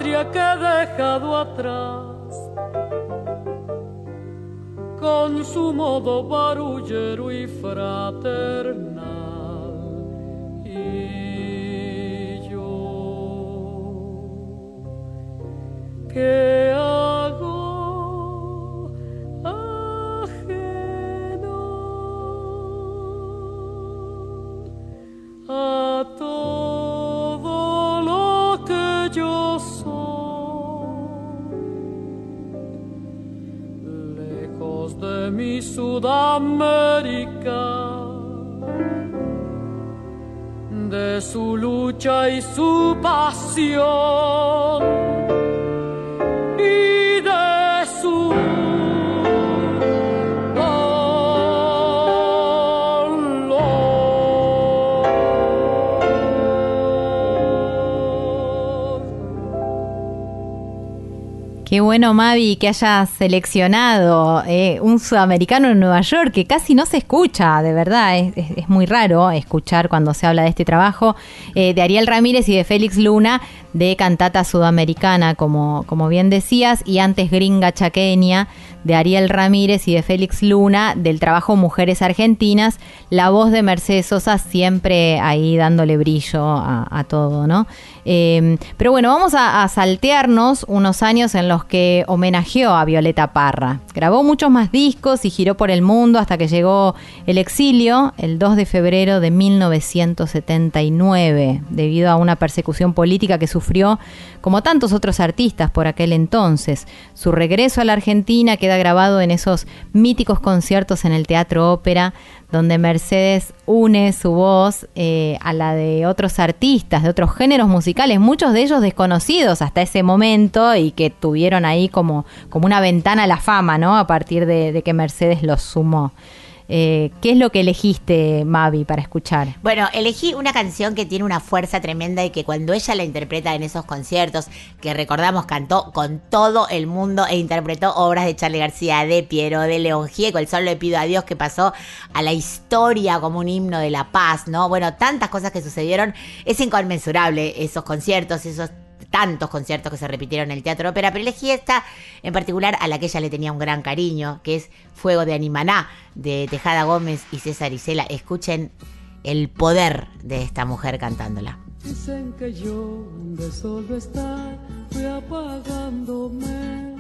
patria que he dejado atrás. Con su modo barullero y fraternal. Y yo ¿Qué lucha y su pasión Qué bueno, Mavi, que hayas seleccionado eh, un sudamericano en Nueva York, que casi no se escucha, de verdad, es, muy raro escuchar cuando se habla de este trabajo, eh, de Ariel Ramírez y de Félix Luna, de cantata sudamericana, como, como bien decías, y antes gringa chaqueña, de Ariel Ramírez y de Félix Luna, del trabajo Mujeres Argentinas, la voz de Mercedes Sosa siempre ahí dándole brillo a, a todo, ¿no? Eh, pero bueno, vamos a, a saltearnos unos años en los que homenajeó a Violeta Parra. Grabó muchos más discos y giró por el mundo hasta que llegó el exilio el 2 de febrero de 1979, debido a una persecución política que sufrió como tantos otros artistas por aquel entonces. Su regreso a la Argentina queda grabado en esos míticos conciertos en el Teatro Ópera, donde Mercedes une su voz eh, a la de otros artistas, de otros géneros musicales, muchos de ellos desconocidos hasta ese momento y que tuvieron ahí como, como una ventana a la fama, ¿no? A partir de, de que Mercedes los sumó. Eh, ¿Qué es lo que elegiste, Mavi, para escuchar? Bueno, elegí una canción que tiene una fuerza tremenda y que cuando ella la interpreta en esos conciertos, que recordamos cantó con todo el mundo e interpretó obras de Charlie García, de Piero, de León Gieco, El Sol le pido a Dios, que pasó a la historia como un himno de la paz, ¿no? Bueno, tantas cosas que sucedieron, es inconmensurable esos conciertos, esos tantos conciertos que se repitieron en el Teatro Ópera, pero elegí esta en particular a la que ella le tenía un gran cariño, que es Fuego de Animaná, de Tejada Gómez y César Isela. Escuchen el poder de esta mujer cantándola. Dicen que yo de solo estar fui apagándome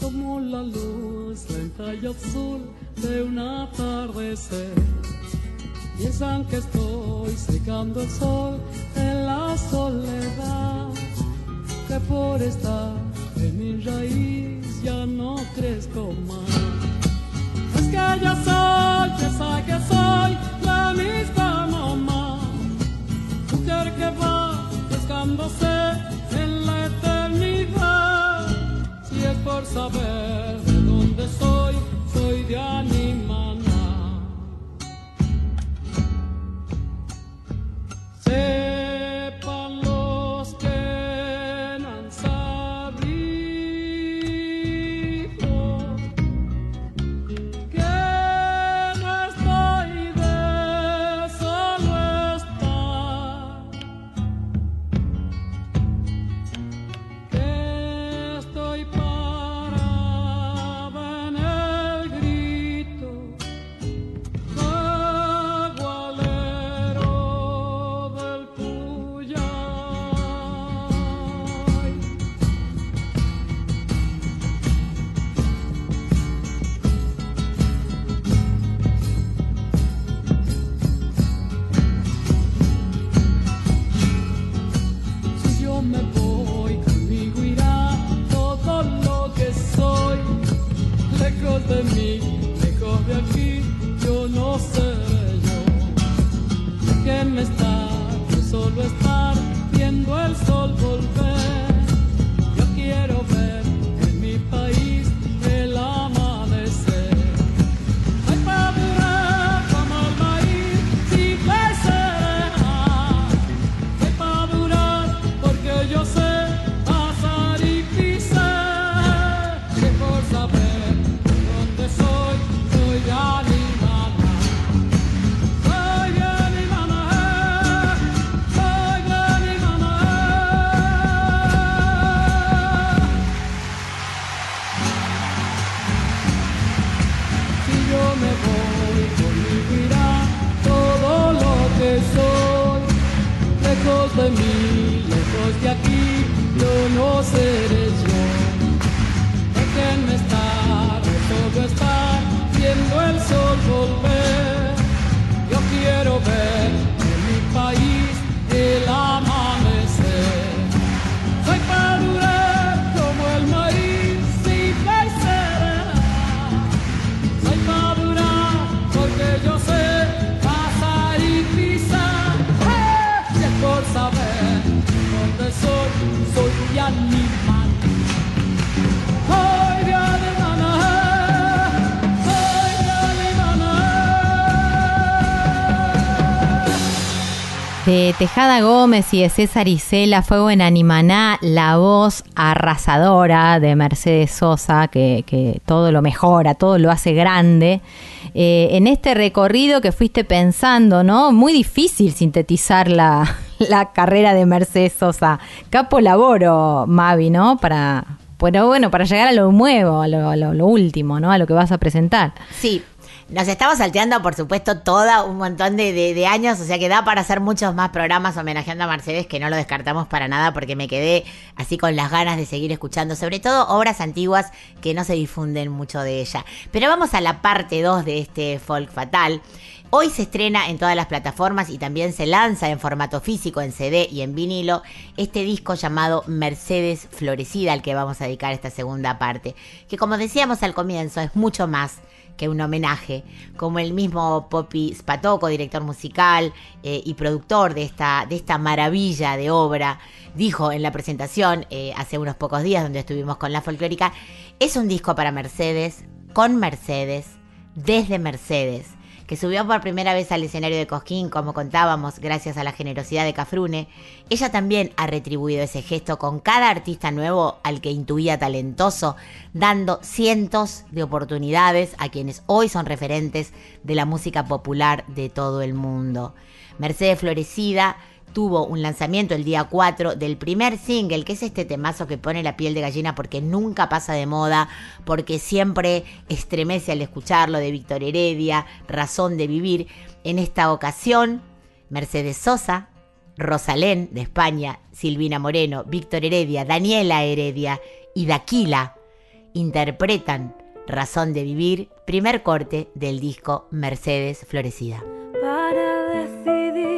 como la luz lenta y azul de un atardecer. Piensan que estoy secando el sol en la soledad, que por estar en mi raíz ya no crezco más. Es que ya soy, esa que soy, la misma mamá mujer que va pescándose en la eternidad. Si es por saber de dónde soy, soy de Animaná. De Tejada Gómez y de César Isela, Fuego en Animaná, la voz arrasadora de Mercedes Sosa, que, todo lo mejora, todo lo hace grande. Eh, en este recorrido que fuiste pensando, ¿no? Muy difícil sintetizar la, carrera de Mercedes Sosa. Capo laboro, Mavi, ¿no? Para, pero bueno, para llegar a lo nuevo, a lo último, ¿no? A lo que vas a presentar. Sí, nos estamos salteando, por supuesto, toda un montón de, años, o sea que da para hacer muchos más programas homenajeando a Mercedes, que no lo descartamos para nada, porque me quedé así con las ganas de seguir escuchando, sobre todo obras antiguas que no se difunden mucho de ella. Pero vamos a la parte 2 de este folk fatal. Hoy se estrena en todas las plataformas y también se lanza en formato físico, en CD y en vinilo, este disco llamado Mercedes Florecida, al que vamos a dedicar esta segunda parte, que como decíamos al comienzo es mucho más que un homenaje, como el mismo Poppy Spatoco, director musical eh, y productor de esta, de esta maravilla de obra, dijo en la presentación eh, hace unos pocos días donde estuvimos con la folclórica, es un disco para Mercedes, con Mercedes, desde Mercedes, que subió por primera vez al escenario de Cosquín, como contábamos, gracias a la generosidad de Cafrune. Ella también ha retribuido ese gesto con cada artista nuevo al que intuía talentoso, dando cientos de oportunidades a quienes hoy son referentes de la música popular de todo el mundo. Mercedes Florecida tuvo un lanzamiento el día 4 del primer single, que es este temazo que pone la piel de gallina porque nunca pasa de moda, porque siempre estremece al escucharlo, de Víctor Heredia, Razón de Vivir. En esta ocasión, Mercedes Sosa, Rosalén de España, Silvina Moreno, Víctor Heredia, Daniela Heredia y Daquila interpretan Razón de Vivir, primer corte del disco Mercedes Florecida. para decidir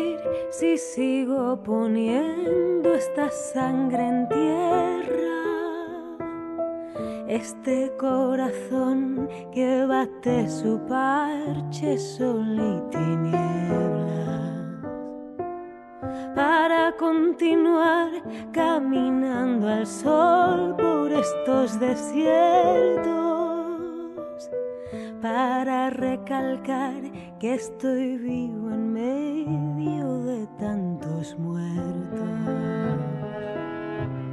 si sigo poniendo esta sangre en tierra. Este corazón que bate su parche sol y tinieblas. Para continuar caminando al sol por estos desiertos para recalcar que estoy vivo en medio de tantos muertos.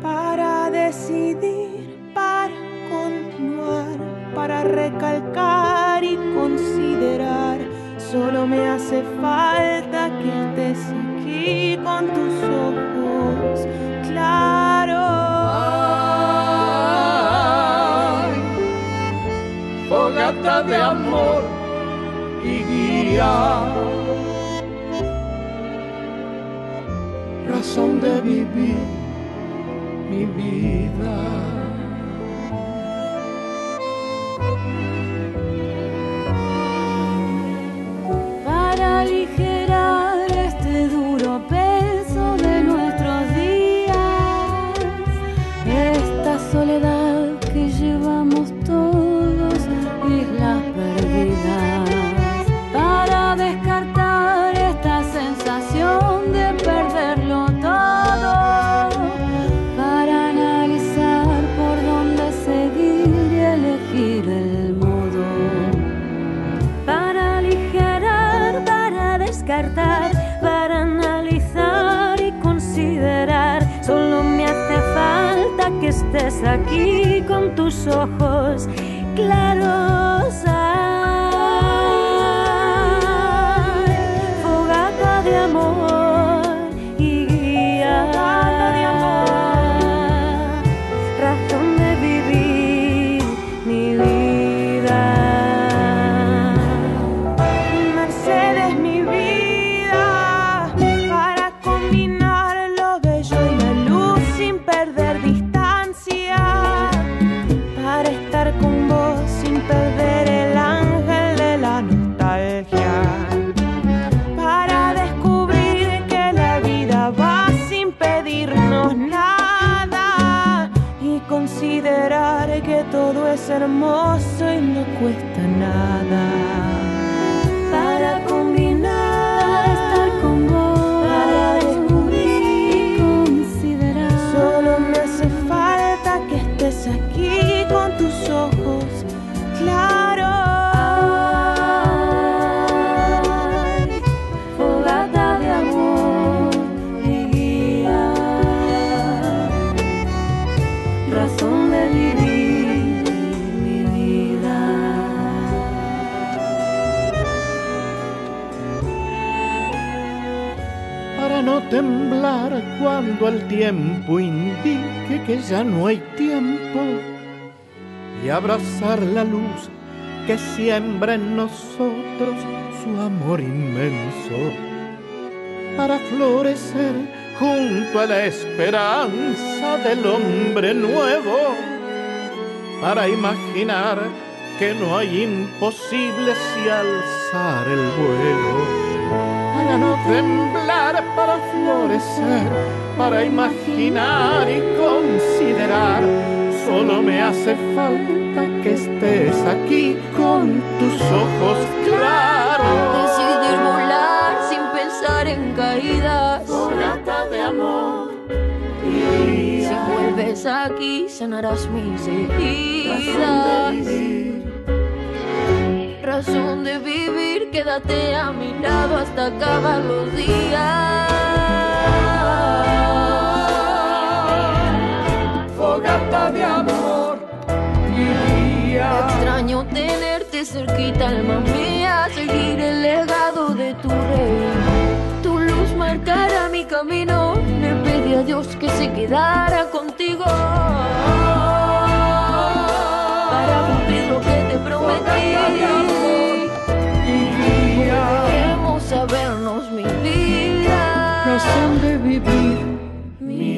para decidir, para continuar, para recalcar y considerar. Solo me hace falta que estés aquí con tus ojos claros. Fogata de amor y guía. Razón de vivir mi vida. para aligerar aquí con tus ojos claros. El tiempo indique que ya no hay tiempo y abrazar la luz que siembra en nosotros su amor inmenso para florecer junto a la esperanza del hombre nuevo para imaginar que no hay imposibles y alzar el vuelo temblar, para florecer, para imaginar y considerar. Solo me hace falta que estés aquí con tus ojos claros. Decidir volar sin pensar en caídas. Fogata de amor. Si vuelves aquí, sanarás mis heridas. Razón de vivir, quédate a mi lado hasta acabar los días. Fogata de amor. Extraño tenerte cerquita, alma mía, seguir el legado de tu rey. Tu luz marcará mi camino, le pedí a Dios que se quedara contigo. Para cumplir lo que te prometí. Vernos, mi vida. Razón de vivir. mi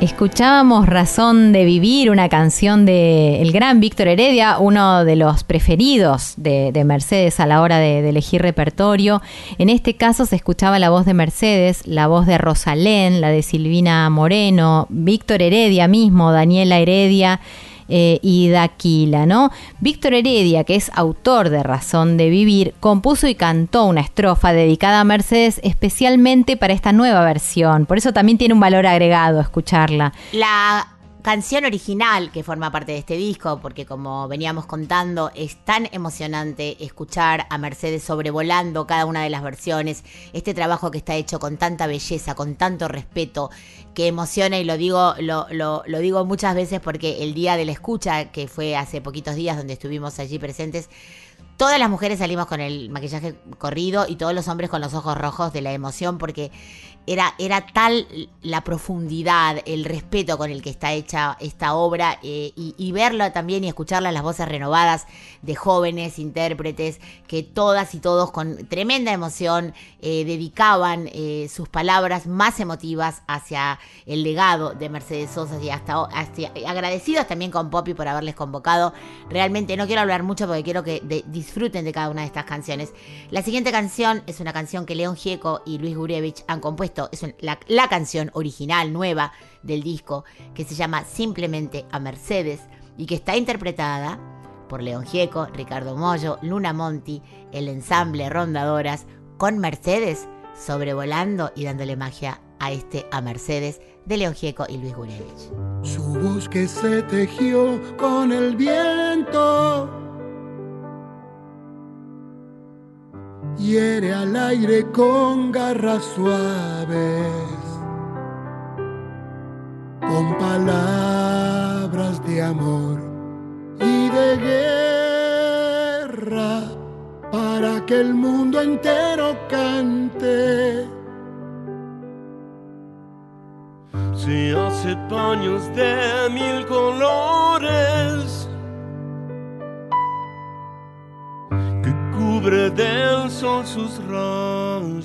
Escuchábamos Razón de Vivir, una canción de el gran Víctor Heredia, uno de los preferidos de, de Mercedes a la hora de, de elegir repertorio. En este caso se escuchaba la voz de Mercedes, la voz de Rosalén, la de Silvina Moreno, Víctor Heredia mismo, Daniela Heredia eh, y Daquila, ¿no? Víctor Heredia, que es autor de Razón de Vivir, compuso y cantó una estrofa dedicada a Mercedes especialmente para esta nueva versión. Por eso también tiene un valor agregado escucharla. La canción original que forma parte de este disco, porque como veníamos contando, es tan emocionante escuchar a Mercedes sobrevolando cada una de las versiones, este trabajo que está hecho con tanta belleza, con tanto respeto, que emociona y lo digo, lo, digo muchas veces porque el día de la escucha, que fue hace poquitos días donde estuvimos allí presentes, Todas las mujeres salimos con el maquillaje corrido y todos los hombres con los ojos rojos de la emoción porque era, era tal la profundidad, el respeto con el que está hecha esta obra eh, y, verla también y escucharla las voces renovadas de jóvenes intérpretes que todas y todos con tremenda emoción eh, dedicaban eh, sus palabras más emotivas hacia el legado de Mercedes Sosa y hasta, agradecidos también con Poppy por haberles convocado. Realmente no quiero hablar mucho porque quiero que disfruten de cada una de estas canciones. La siguiente canción es una canción que León Gieco y Luis Gurevich han compuesto. Es la canción original, nueva del disco, que se llama Simplemente a Mercedes y que está interpretada por León Gieco, Ricardo Mollo, Luna Monti, el ensamble Rondadoras, con Mercedes sobrevolando y dándole magia a este a Mercedes de León Gieco y Luis Gurevich. Su voz que se tejió con el viento hiere al aire con garras suaves, con palabras de amor y de guerra para que el mundo entero cante. Se hace paños de mil colores cubre del sol sus rayos.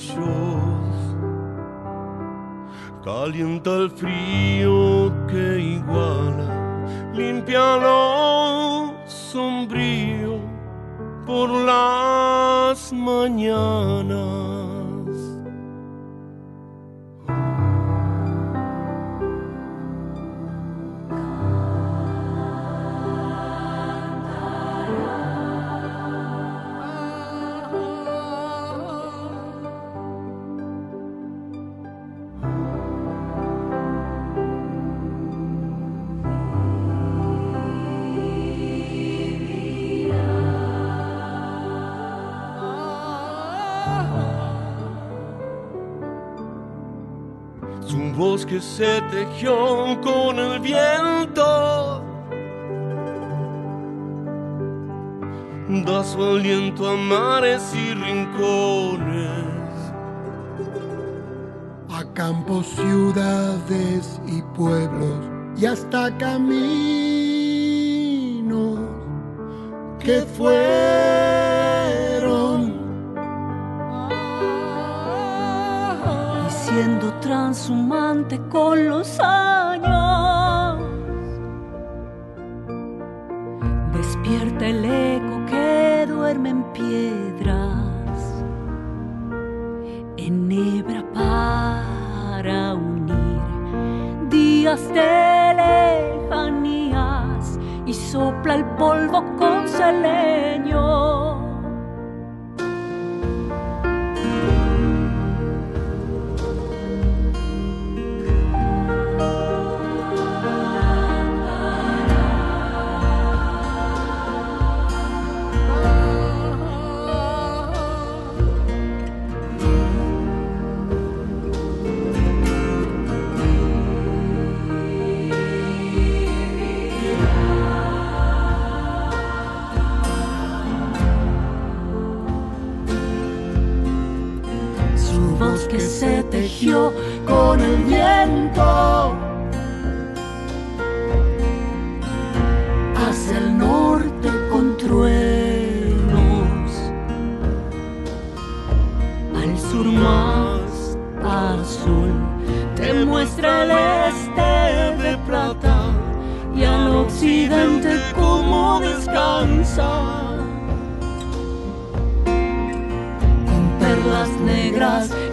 Calienta el frío que iguala, limpia lo sombrío por las mañanas. Que se tejió con el viento. Da su aliento a mares y rincones. A campos, ciudades y pueblos y hasta caminos que fueron siendo transhumante con los años. Despierta el eco que duerme en piedras, enhebra para unir días de lejanías y sopla el polvo con seleño con el viento hacia el norte con truenos, al sur más azul te muestra el este de plata y al occidente como descansa.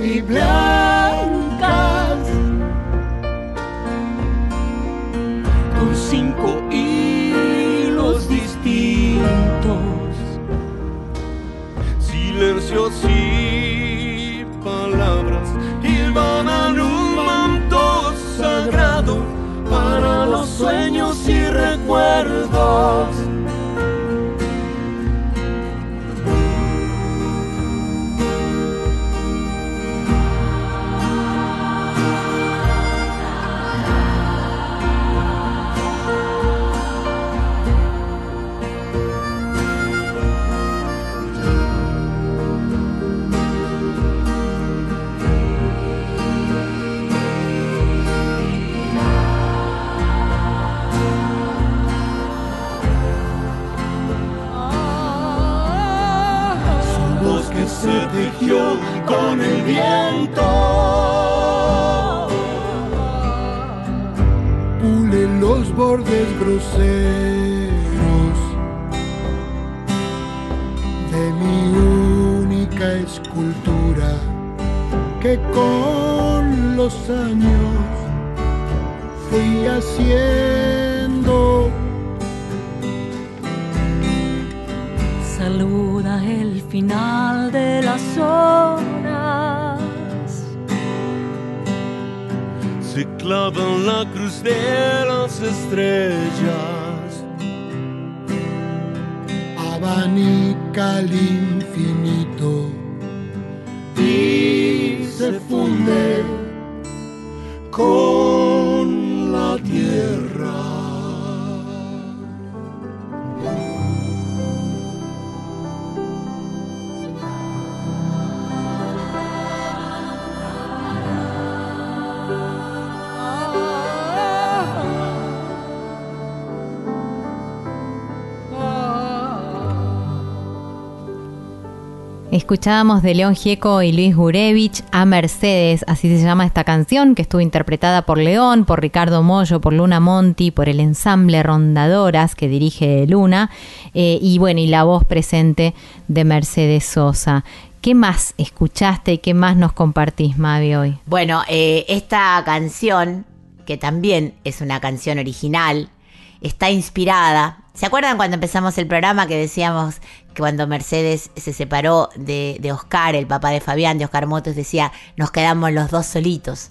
Y blancas. Con cinco hilos distintos. Silencios y palabras van un manto sagrado para los sueños y recuerdos. Viento. Pule los bordes groseros de mi única escultura que con los años fui haciendo. Saluda el final de las horas. clavan la cruz de las estrellas. Abanica el infinito y se funde con Escuchábamos de León Gieco y Luis Gurevich a Mercedes, así se llama esta canción, que estuvo interpretada por León, por Ricardo Mollo, por Luna Monti, por el ensamble Rondadoras que dirige Luna, eh, y bueno, y la voz presente de Mercedes Sosa. ¿Qué más escuchaste y qué más nos compartís, Mavi, hoy? Bueno, eh, esta canción, que también es una canción original, está inspirada. ¿Se acuerdan cuando empezamos el programa que decíamos cuando Mercedes se separó de, Oscar, el papá de Fabián, de Oscar Motos, decía, nos quedamos los dos solitos?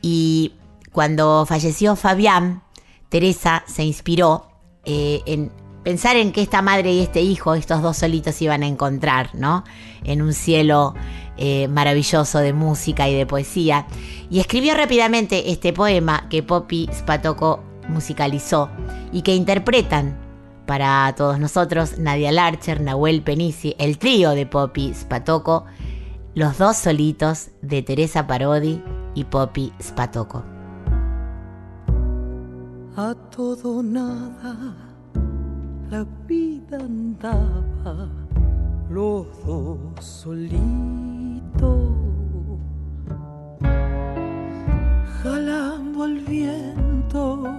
Y cuando falleció Fabián, Teresa se inspiró eh, en pensar en que esta madre y este hijo, estos dos solitos, iban a encontrar, ¿no? En un cielo eh, maravilloso de música y de poesía. Y escribió rápidamente este poema que Poppy Spatoco musicalizó y que interpretan para todos nosotros Nadia Larcher, Nahuel Penisi, el trío de Poppy Spatoco, los dos solitos de Teresa Parodi y Poppy Spatoco. A todo nada la vida andaba, los dos solitos, jalando al viento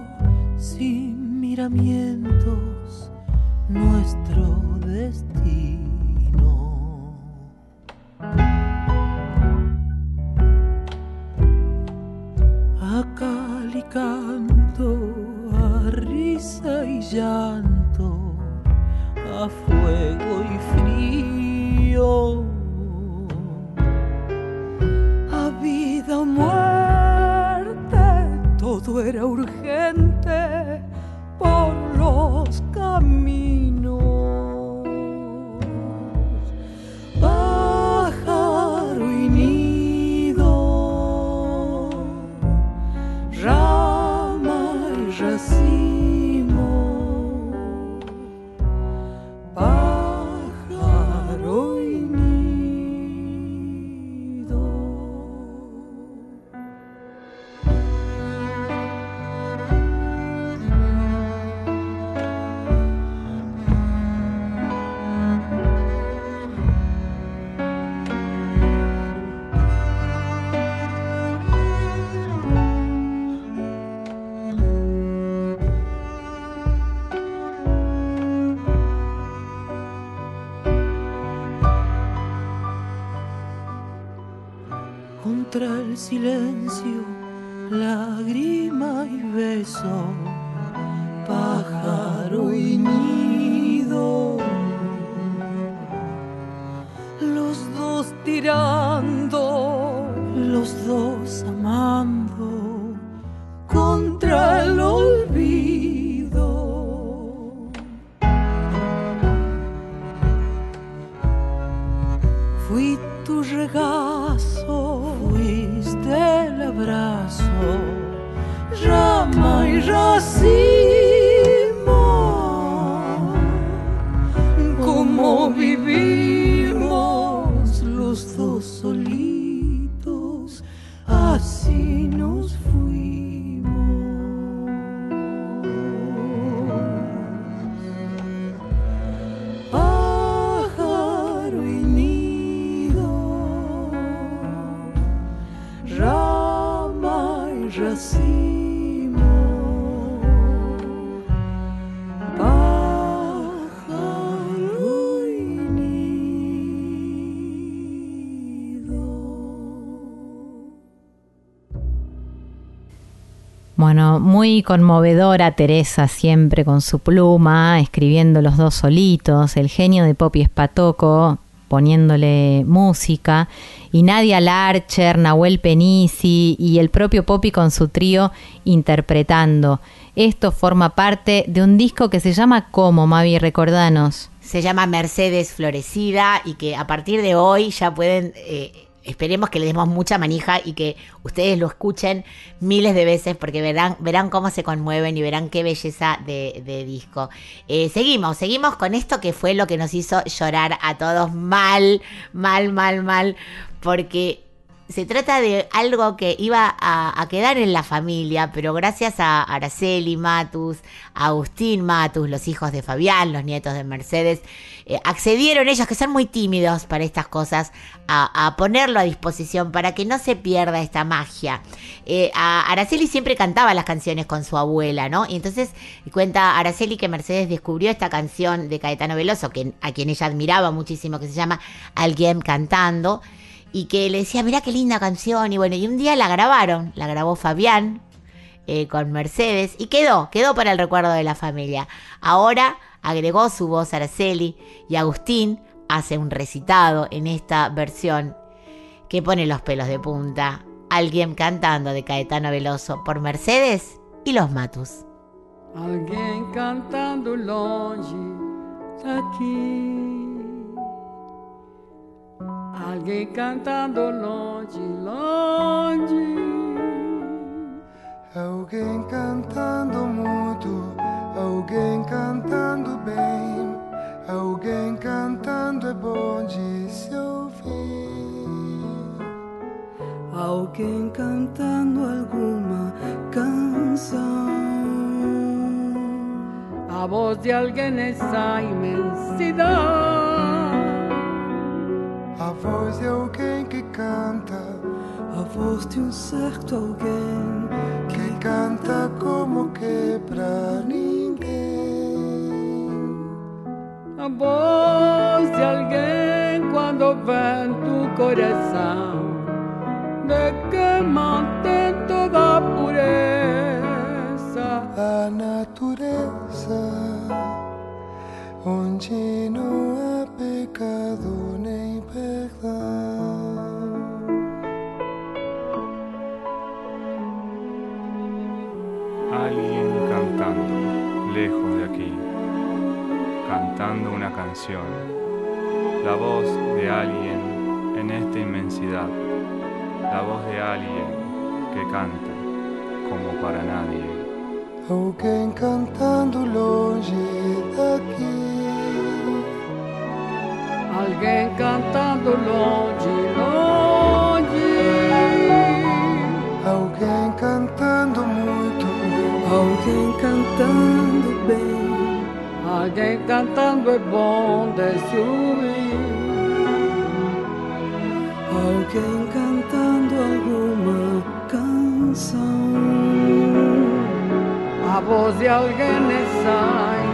sin miramientos nuestro destino. A cal y canto, a risa y llanto, a fuego y frío, a vida muerte, todo era urgente los muy conmovedora Teresa siempre con su pluma, escribiendo los dos solitos, el genio de Poppy Espatoco poniéndole música, y Nadia Larcher, Nahuel Penisi y el propio Poppy con su trío interpretando. Esto forma parte de un disco que se llama ¿Cómo, Mavi? Recordanos. Se llama Mercedes Florecida y que a partir de hoy ya pueden eh, esperemos que le demos mucha manija y que ustedes lo escuchen miles de veces porque verán, verán cómo se conmueven y verán qué belleza de, disco. Eh, seguimos, seguimos con esto que fue lo que nos hizo llorar a todos mal, mal, mal, mal, porque se trata de algo que iba a, a, quedar en la familia, pero gracias a Araceli Matus, a Agustín Matus, los hijos de Fabián, los nietos de Mercedes, eh, accedieron ellos, que son muy tímidos para estas cosas, a, ponerlo a disposición para que no se pierda esta magia. Eh, Araceli siempre cantaba las canciones con su abuela, ¿no? Y entonces cuenta Araceli que Mercedes descubrió esta canción de Caetano Veloso, a quien ella admiraba muchísimo, que se llama Alguien cantando y que le decía, mirá qué linda canción, y bueno, y un día la grabaron, la grabó Fabián eh, con Mercedes, y quedó, quedó para el recuerdo de la familia. Ahora agregó su voz Araceli y Agustín hace un recitado en esta versión que pone los pelos de punta. Alguien cantando de Caetano Veloso por Mercedes y los Matus. Alguien cantando longe aquí. Alguém cantando longe, longe. Alguém cantando muito, alguém cantando bem. Alguém cantando é bom de se ouvir. Alguém cantando alguma canção. A voz de alguém nessa imensidão. A voz de alguém que canta, a voz de um certo alguém que canta como que pra. A voz de alguém quando vem do coração, de que mantém toda a pureza. A natureza, onde não há pecado nem Alguien cantando, lejos cantando una canción, la voz de alguien en esta inmensidad, la voz de alguien que canta como para nadie. Alguém cantando longe daqui. Alguém cantando longe, longe. Alguém cantando muito. Alguém cantando bem. Alguém cantando é bom de se ouvir. Alguém cantando alguma canção. A voz de alguém nessa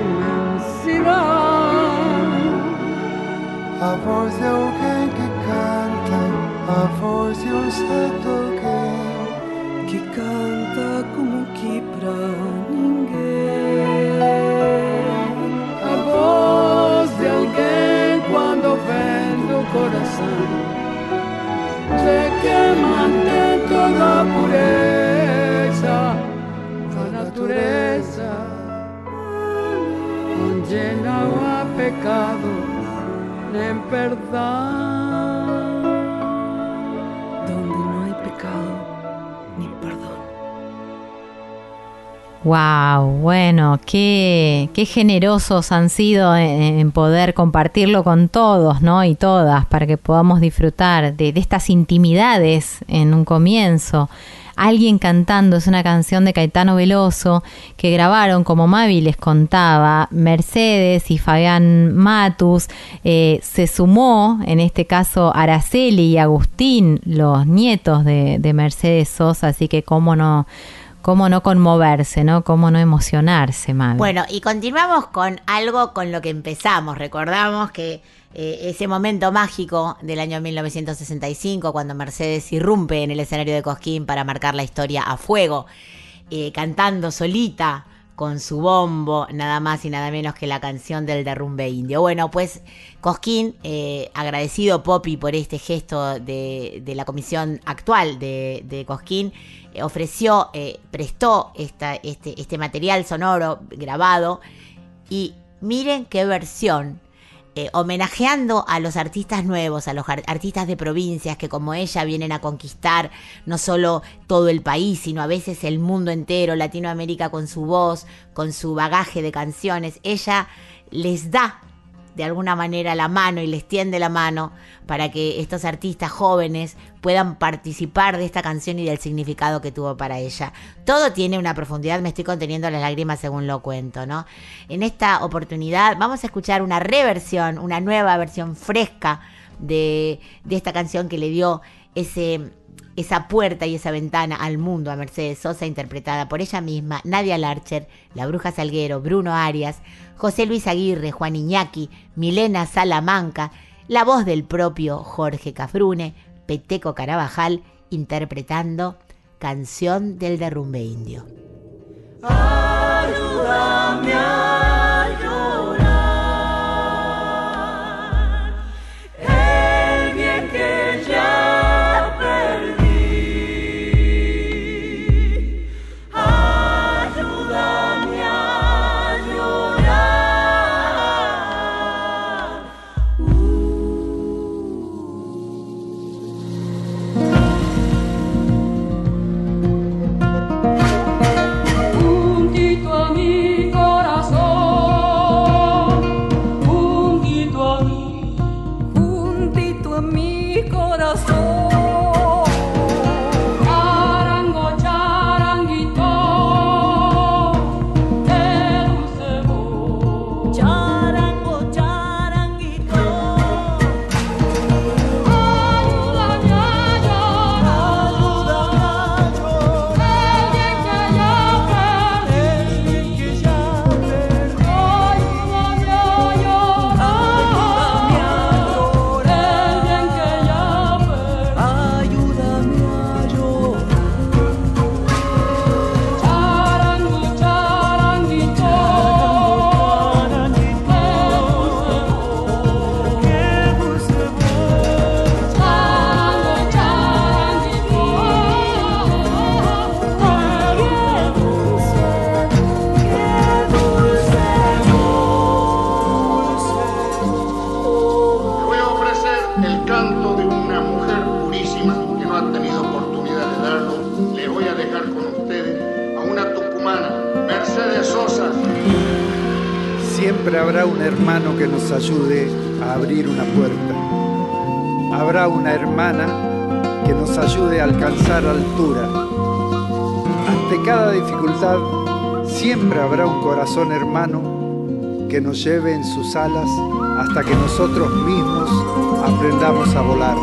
imensidão. A voz de alguém que canta, a voz de um certo alguém que canta como que pra ninguém. Vem do coração, de que mantém toda a pureza da natureza, não há pecado en perdón, Wow, bueno, qué, qué generosos han sido en, poder compartirlo con todos, ¿no? Y todas, para que podamos disfrutar de, de estas intimidades en un comienzo. Alguien cantando es una canción de Caetano Veloso que grabaron, como Mavi les contaba, Mercedes y Fabián Matus. Eh, se sumó, en este caso, Araceli y Agustín, los nietos de, de Mercedes Sosa, así que cómo no cómo no conmoverse, ¿no? Cómo no emocionarse, Mavi. Bueno, y continuamos con algo con lo que empezamos. Recordamos que eh, ese momento mágico del año 1965, cuando Mercedes irrumpe en el escenario de Cosquín para marcar la historia a fuego, eh, cantando solita con su bombo, nada más y nada menos que la canción del derrumbe indio. Bueno, pues Cosquín, eh, agradecido Poppy por este gesto de, de la comisión actual de, de Cosquín, eh, ofreció, eh, prestó esta, este, este material sonoro grabado y miren qué versión eh, homenajeando a los artistas nuevos, a los artistas de provincias que como ella vienen a conquistar no solo todo el país, sino a veces el mundo entero, Latinoamérica con su voz, con su bagaje de canciones. Ella les da de alguna manera la mano y les tiende la mano para que estos artistas jóvenes puedan participar de esta canción y del significado que tuvo para ella. Todo tiene una profundidad, me estoy conteniendo las lágrimas según lo cuento, ¿no? En esta oportunidad vamos a escuchar una reversión, una nueva versión fresca de, de esta canción que le dio ese esa puerta y esa ventana al mundo a Mercedes Sosa, interpretada por ella misma, Nadia Larcher, La Bruja Salguero, Bruno Arias, José Luis Aguirre, Juan Iñaki, Milena Salamanca, la voz del propio Jorge Cafrune, Peteco Carabajal, interpretando Canción del Derrumbe Indio. Hermano que nos ayude a abrir una puerta. Habrá una hermana que nos ayude a alcanzar altura. Ante cada dificultad, siempre habrá un corazón hermano que nos lleve en sus alas hasta que nosotros mismos aprendamos a volar.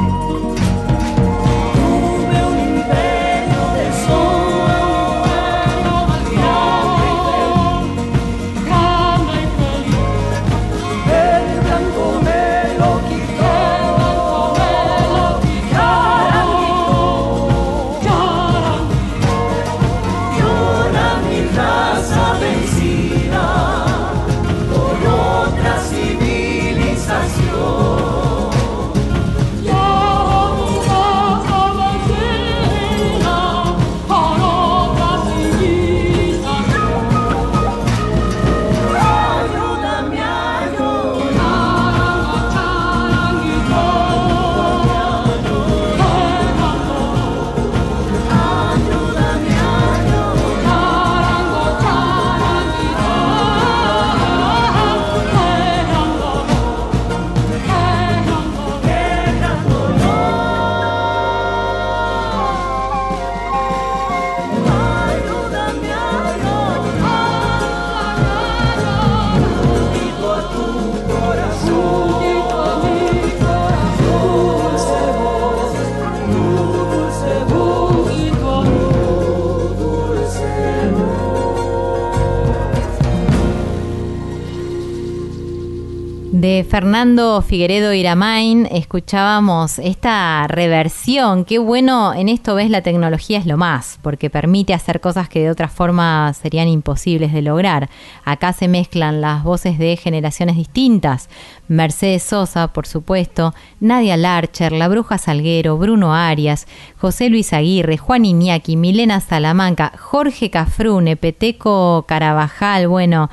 Fernando Figueredo Iramain escuchábamos esta reversión. Qué bueno, en esto ves la tecnología es lo más, porque permite hacer cosas que de otra forma serían imposibles de lograr. Acá se mezclan las voces de generaciones distintas. Mercedes Sosa, por supuesto, Nadia Larcher, La Bruja Salguero, Bruno Arias, José Luis Aguirre, Juan Iñaki, Milena Salamanca, Jorge Cafrune, Peteco Carabajal, bueno,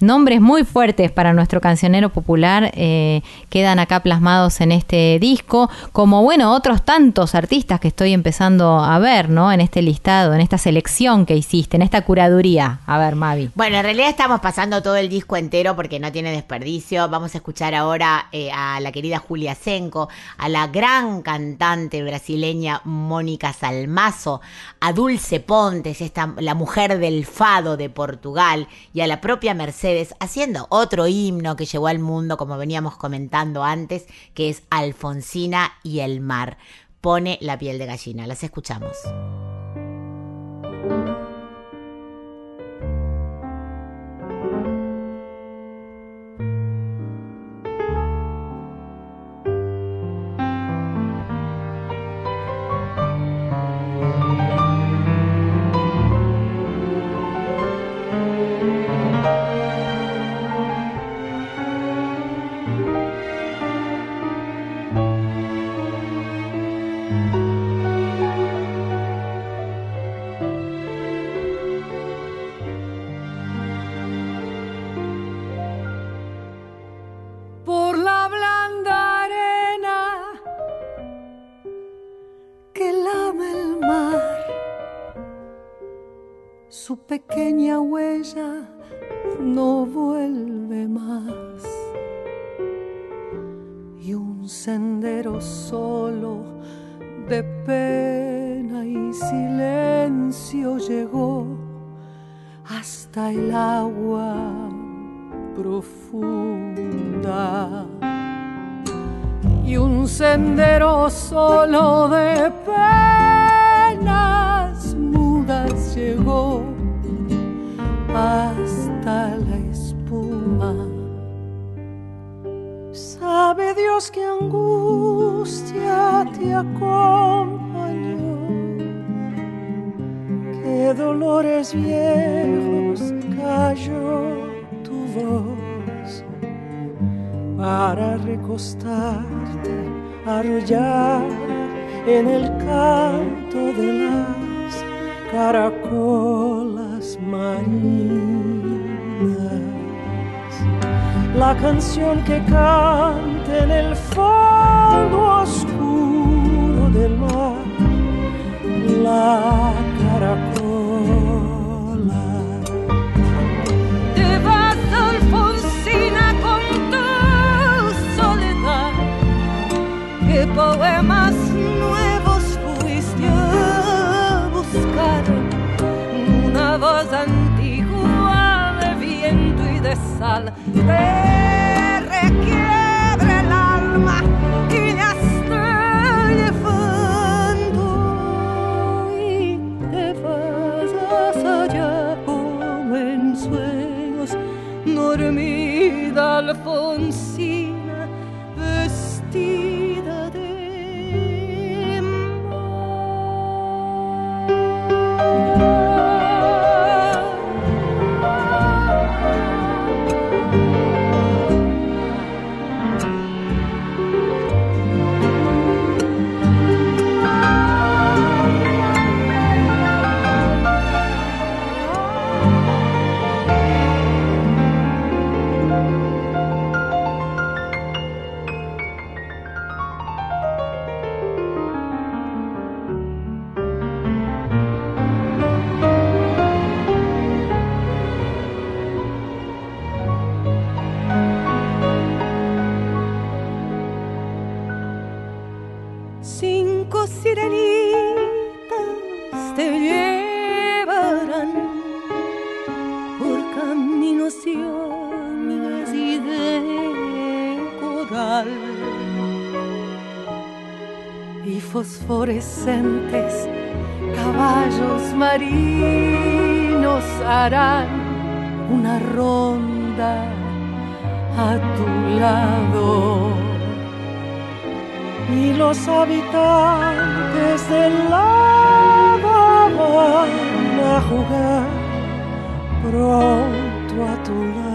nombres muy fuertes para nuestro cancionero popular eh, quedan acá plasmados en este disco, como bueno, otros tantos artistas que estoy empezando a ver, ¿no? En este listado, en esta selección que hiciste, en esta curaduría. A ver, Mavi. Bueno, en realidad estamos pasando todo el disco entero porque no tiene desperdicio. Vamos a escuchar ahora eh, a la querida Julia Senco, a la gran cantante brasileña Mónica Salmazo, a Dulce Pontes, esta, la mujer del fado de Portugal, y a la propia Mercedes, haciendo otro himno que llegó al mundo, como veníamos comentando antes, que es Alfonsina y el mar. Pone la piel de gallina. Las escuchamos. Pequeña huella no vuelve más. Y un sendero solo de pena y silencio llegó hasta el agua profunda y un sendero solo de penas mudas llegó hasta la espuma. Sabe Dios que angustia te acompañó, que dolores viejos cayó tu voz para recostarte, arrullar en el canto de las caracolas marinas. La canción que canta en el fondo oscuro del mar, la caracola. Te vas, Alfonsina, con tu soledad. ¿Qué poemas de sal. Te fosforescentes caballos marinos harán una ronda a tu lado y los habitantes del lava van a jugar pronto a tu lado.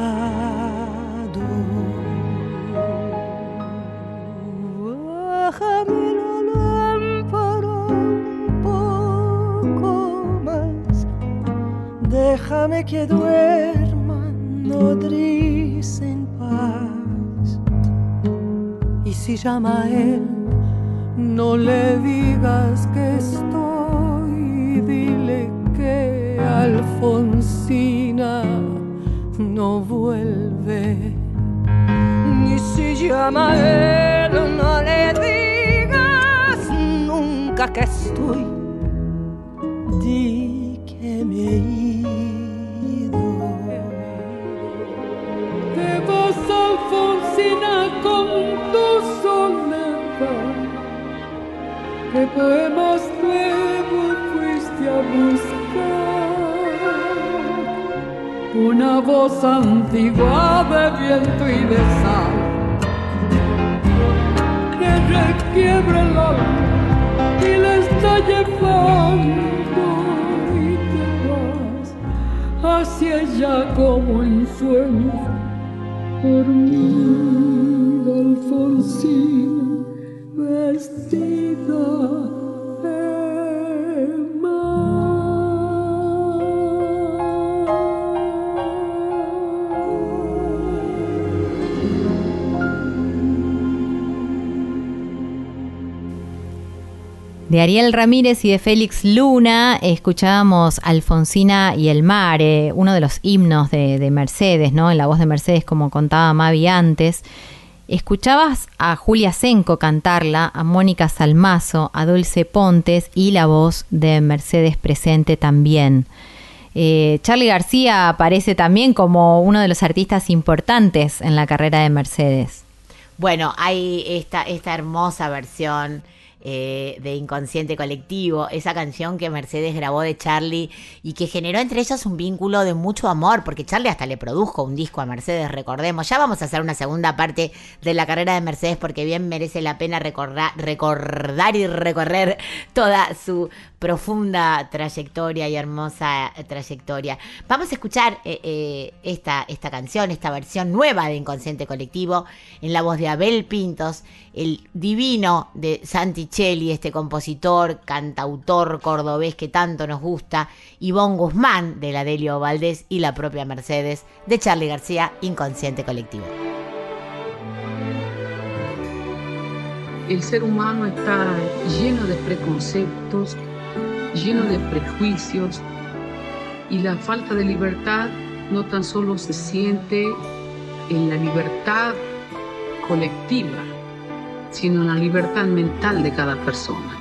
déjame que duerman, nodris en paz. Y si llama a él, no le digas que estoy, dile que Alfonsina no vuelve. Ni si llama a él, no le digas nunca que estoy. Dile poemas nuevos fuiste a buscar? Una voz antigua de viento y de sal que requiebra el alma y la está llevando y te vas hacia allá como en sueños dormida Alfonsina vestida De Ariel Ramírez y de Félix Luna escuchábamos Alfonsina y el mar, eh, uno de los himnos de, de Mercedes, ¿no? En la voz de Mercedes, como contaba Mavi antes. Escuchabas a Julia Senco cantarla, a Mónica Salmazo, a Dulce Pontes y la voz de Mercedes presente también. Eh, Charlie García aparece también como uno de los artistas importantes en la carrera de Mercedes. Bueno, hay esta, esta hermosa versión eh, de Inconsciente Colectivo, esa canción que Mercedes grabó de Charlie y que generó entre ellos un vínculo de mucho amor, porque Charlie hasta le produjo un disco a Mercedes, recordemos. Ya vamos a hacer una segunda parte de la carrera de Mercedes porque bien merece la pena recordar, recordar y recorrer toda su profunda trayectoria y hermosa trayectoria. Vamos a escuchar eh, eh, esta, esta canción, esta versión nueva de Inconsciente Colectivo, en la voz de Abel Pintos, el divino de Santi Celli, este compositor, cantautor cordobés que tanto nos gusta, Ivonne Guzmán de la Delio Valdés y la propia Mercedes de Charlie García, Inconsciente Colectivo. El ser humano está lleno de preconceptos, lleno de prejuicios y la falta de libertad no tan solo se siente en la libertad colectiva, sino en la libertad mental de cada persona.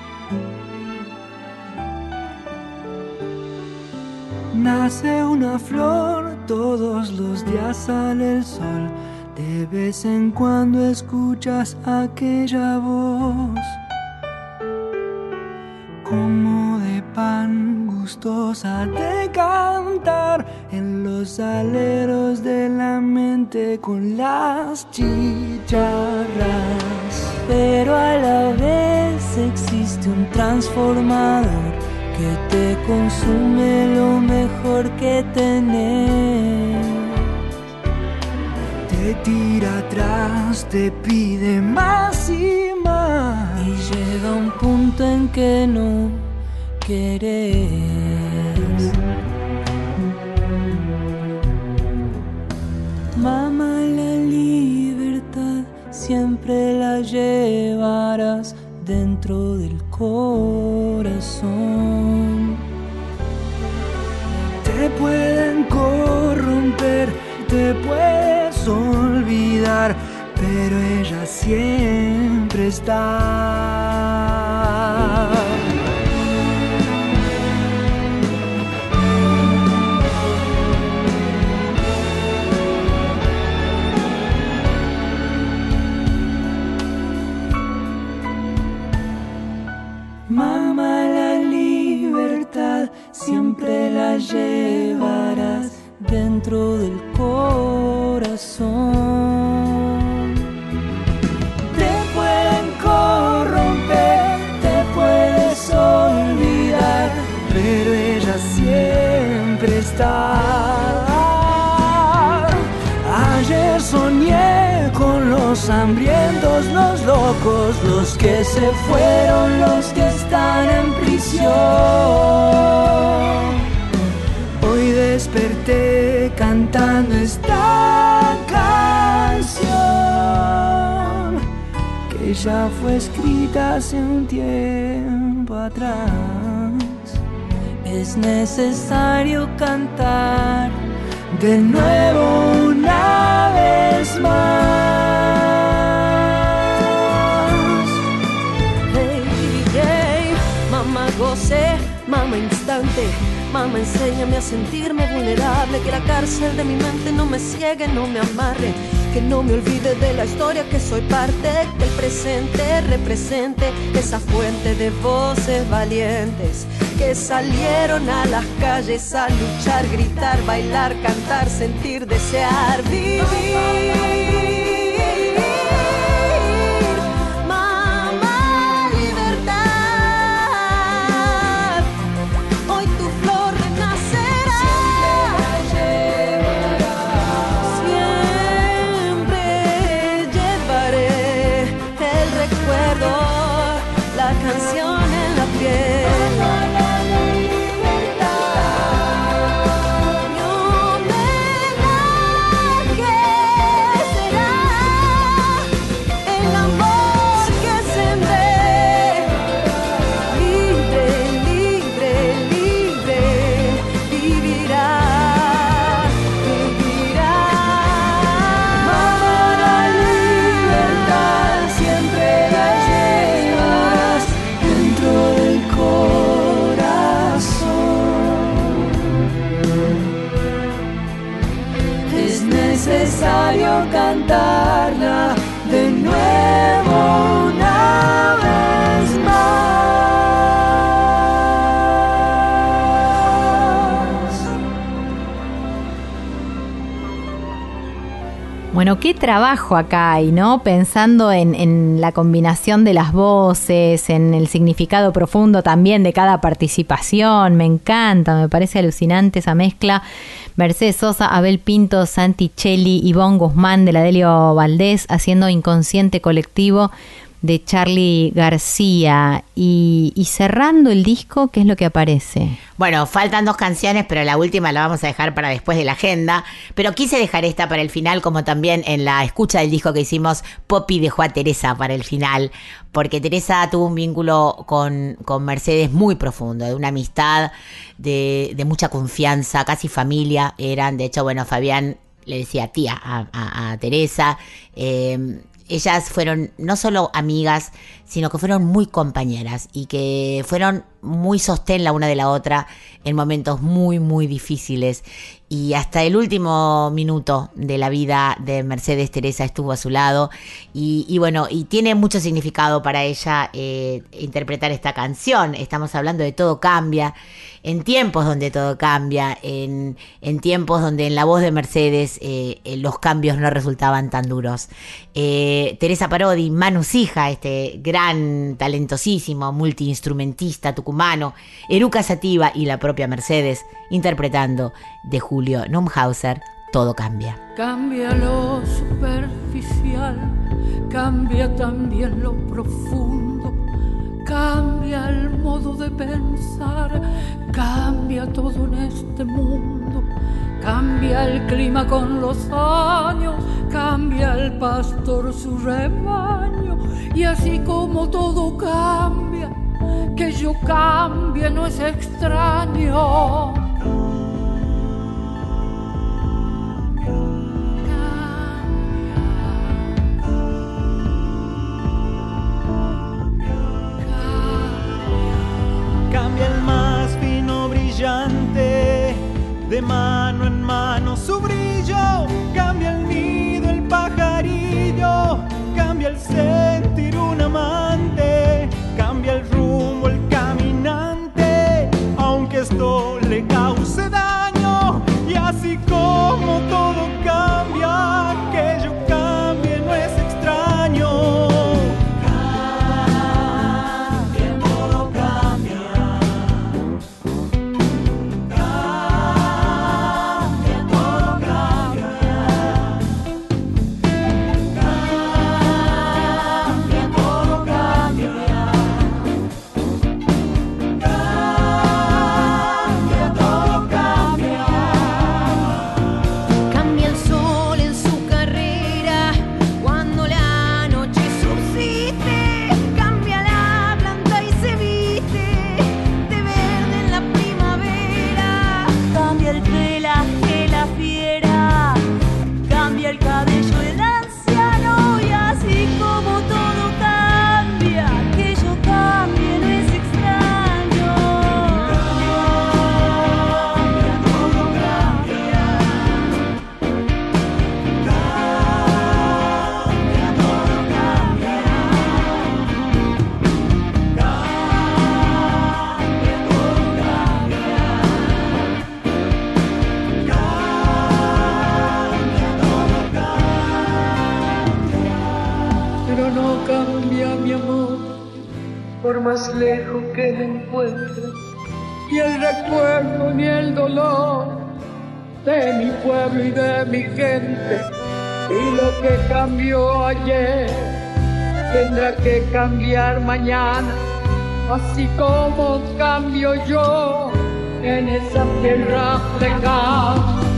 Nace una flor, todos los días sale el sol. De vez en cuando escuchas aquella voz, como de pan gustosa de cantar en los aleros de la mente con las chicharras. Pero a la vez existe un transformador que te consume lo mejor que tenés. Te tira atrás, te pide más y más. Y llega un punto en que no querés. Mamá, la libertad siempre la llevarás dentro del corazón. Te pueden corromper, te puedes olvidar, pero ella siempre está. Mamá, la libertad siempre la llevarás dentro del corazón. Los hambrientos, los locos, los que se fueron, los que están en prisión. Hoy desperté cantando esta canción que ya fue escrita hace un tiempo atrás. Es necesario cantar de nuevo una vez más. Goce, mamá instante. Mamá, enséñame a sentirme vulnerable, que la cárcel de mi mente no me ciegue, no me amarre, que no me olvide de la historia, que soy parte del presente, represente esa fuente de voces valientes que salieron a las calles a luchar, gritar, bailar, cantar, sentir, desear, vivir. Qué trabajo acá hay, ¿no? Pensando en, en la combinación de las voces, en el significado profundo también de cada participación. Me encanta, me parece alucinante esa mezcla. Mercedes Sosa, Abel Pinto, Santi Cheli, Ivonne Guzmán de la Delio Valdés haciendo inconsciente colectivo de Charlie García. Y, y cerrando el disco, ¿qué es lo que aparece? Bueno, faltan dos canciones, pero la última la vamos a dejar para después de la agenda. Pero quise dejar esta para el final, como también en la escucha del disco que hicimos, Poppy dejó a Teresa para el final, porque Teresa tuvo un vínculo con, con Mercedes muy profundo, de una amistad, de, de mucha confianza, casi familia eran. De hecho, bueno, Fabián le decía tía a, Teresa. Eh, ellas fueron no solo amigas, sino que fueron muy compañeras y que fueron muy sostén la una de la otra en momentos muy, muy difíciles. Y hasta el último minuto de la vida de Mercedes Teresa estuvo a su lado. Y, bueno, y tiene mucho significado para ella eh, interpretar esta canción. Estamos hablando de todo cambia, en tiempos donde todo cambia, en, en tiempos donde en la voz de Mercedes eh, eh, los cambios no resultaban tan duros. Teresa Parodi, Manu Sija, este gran, talentosísimo, multiinstrumentista tucumano, Eruca Sativa y la propia Mercedes, interpretando de Julio Numhauser, Todo cambia. Cambia lo superficial, cambia también lo profundo, cambia el modo de pensar, cambia todo en este mundo, cambia el clima con los años, cambia el pastor su rebaño, y así como todo cambia, que yo cambie no es extraño. Cambia el más fino brillante, de mano en mano su brillo. Cambia el nido, el pajarillo, cambia el sentir un amante, le cause daño. Y así como todo por más lejos que me encuentre, y el recuerdo ni el dolor de mi pueblo y de mi gente. Y lo que cambió ayer tendrá que cambiar mañana, así como cambio yo en esa tierra lejana.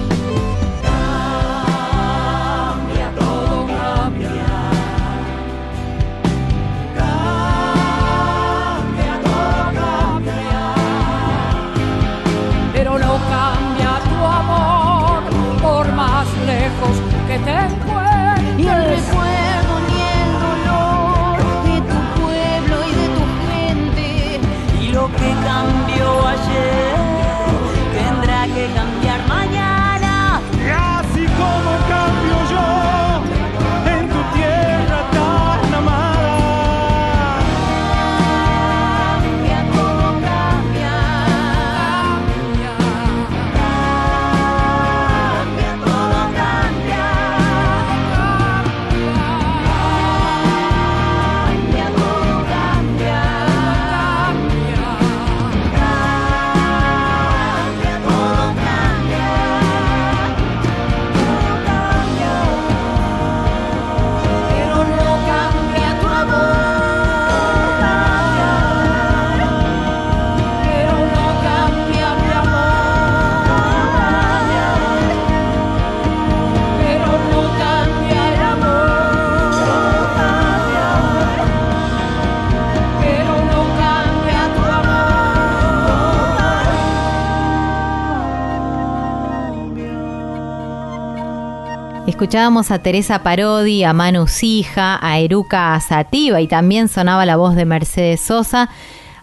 Que cambió ayer Escuchábamos a Teresa Parodi, a Manu Sija, a Eruca Sativa y también sonaba la voz de Mercedes Sosa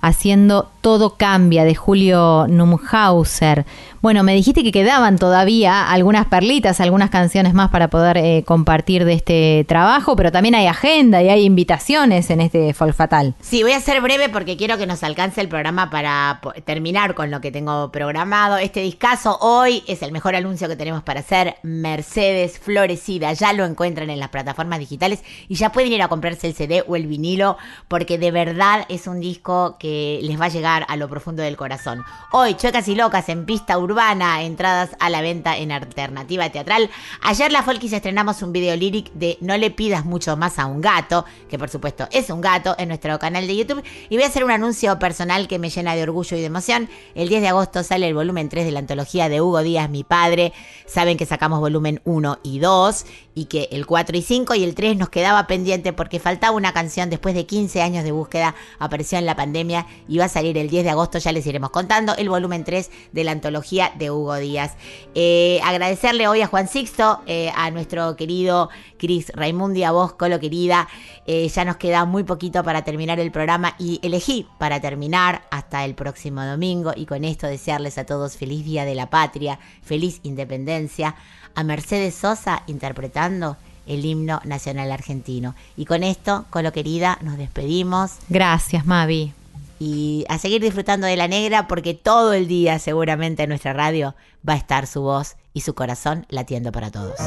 haciendo Todo Cambia de Julio Numhauser. Bueno, me dijiste que quedaban todavía algunas perlitas, algunas canciones más para poder eh, compartir de este trabajo, pero también hay agenda y hay invitaciones en este Folfatal. Sí, voy a ser breve porque quiero que nos alcance el programa para terminar con lo que tengo programado. Este discazo hoy es el mejor anuncio que tenemos para hacer. Mercedes Florecida, ya lo encuentran en las plataformas digitales y ya pueden ir a comprarse el CD o el vinilo porque de verdad es un disco que les va a llegar a lo profundo del corazón. Hoy, Chuecas y Locas en pista urbana, entradas a la venta en alternativa teatral. Ayer la Folkis estrenamos un video lyric de No le pidas mucho más a un gato, que por supuesto es un gato en nuestro canal de YouTube. Y voy a hacer un anuncio personal que me llena de orgullo y de emoción. El 10 de agosto sale el volumen 3 de la antología de Hugo Díaz, mi padre. Saben que sacamos volumen 1 y 2 y que el 4 y 5 y el 3 nos quedaba pendiente porque faltaba una canción después de 15 años de búsqueda, apareció en la pandemia y va a salir el 10 de agosto, ya les iremos contando, el volumen 3 de la antología de Hugo Díaz. Eh, agradecerle hoy a Juan Sixto, eh, a nuestro querido Cris Raimundi, a vos, Colo querida. Eh, ya nos queda muy poquito para terminar el programa y elegí para terminar hasta el próximo domingo y con esto desearles a todos feliz Día de la Patria, feliz Independencia, a Mercedes Sosa interpretando el himno nacional argentino. Y con esto, Colo querida, nos despedimos. Gracias, Mavi. Y a seguir disfrutando de la negra porque todo el día seguramente en nuestra radio va a estar su voz y su corazón latiendo para todos.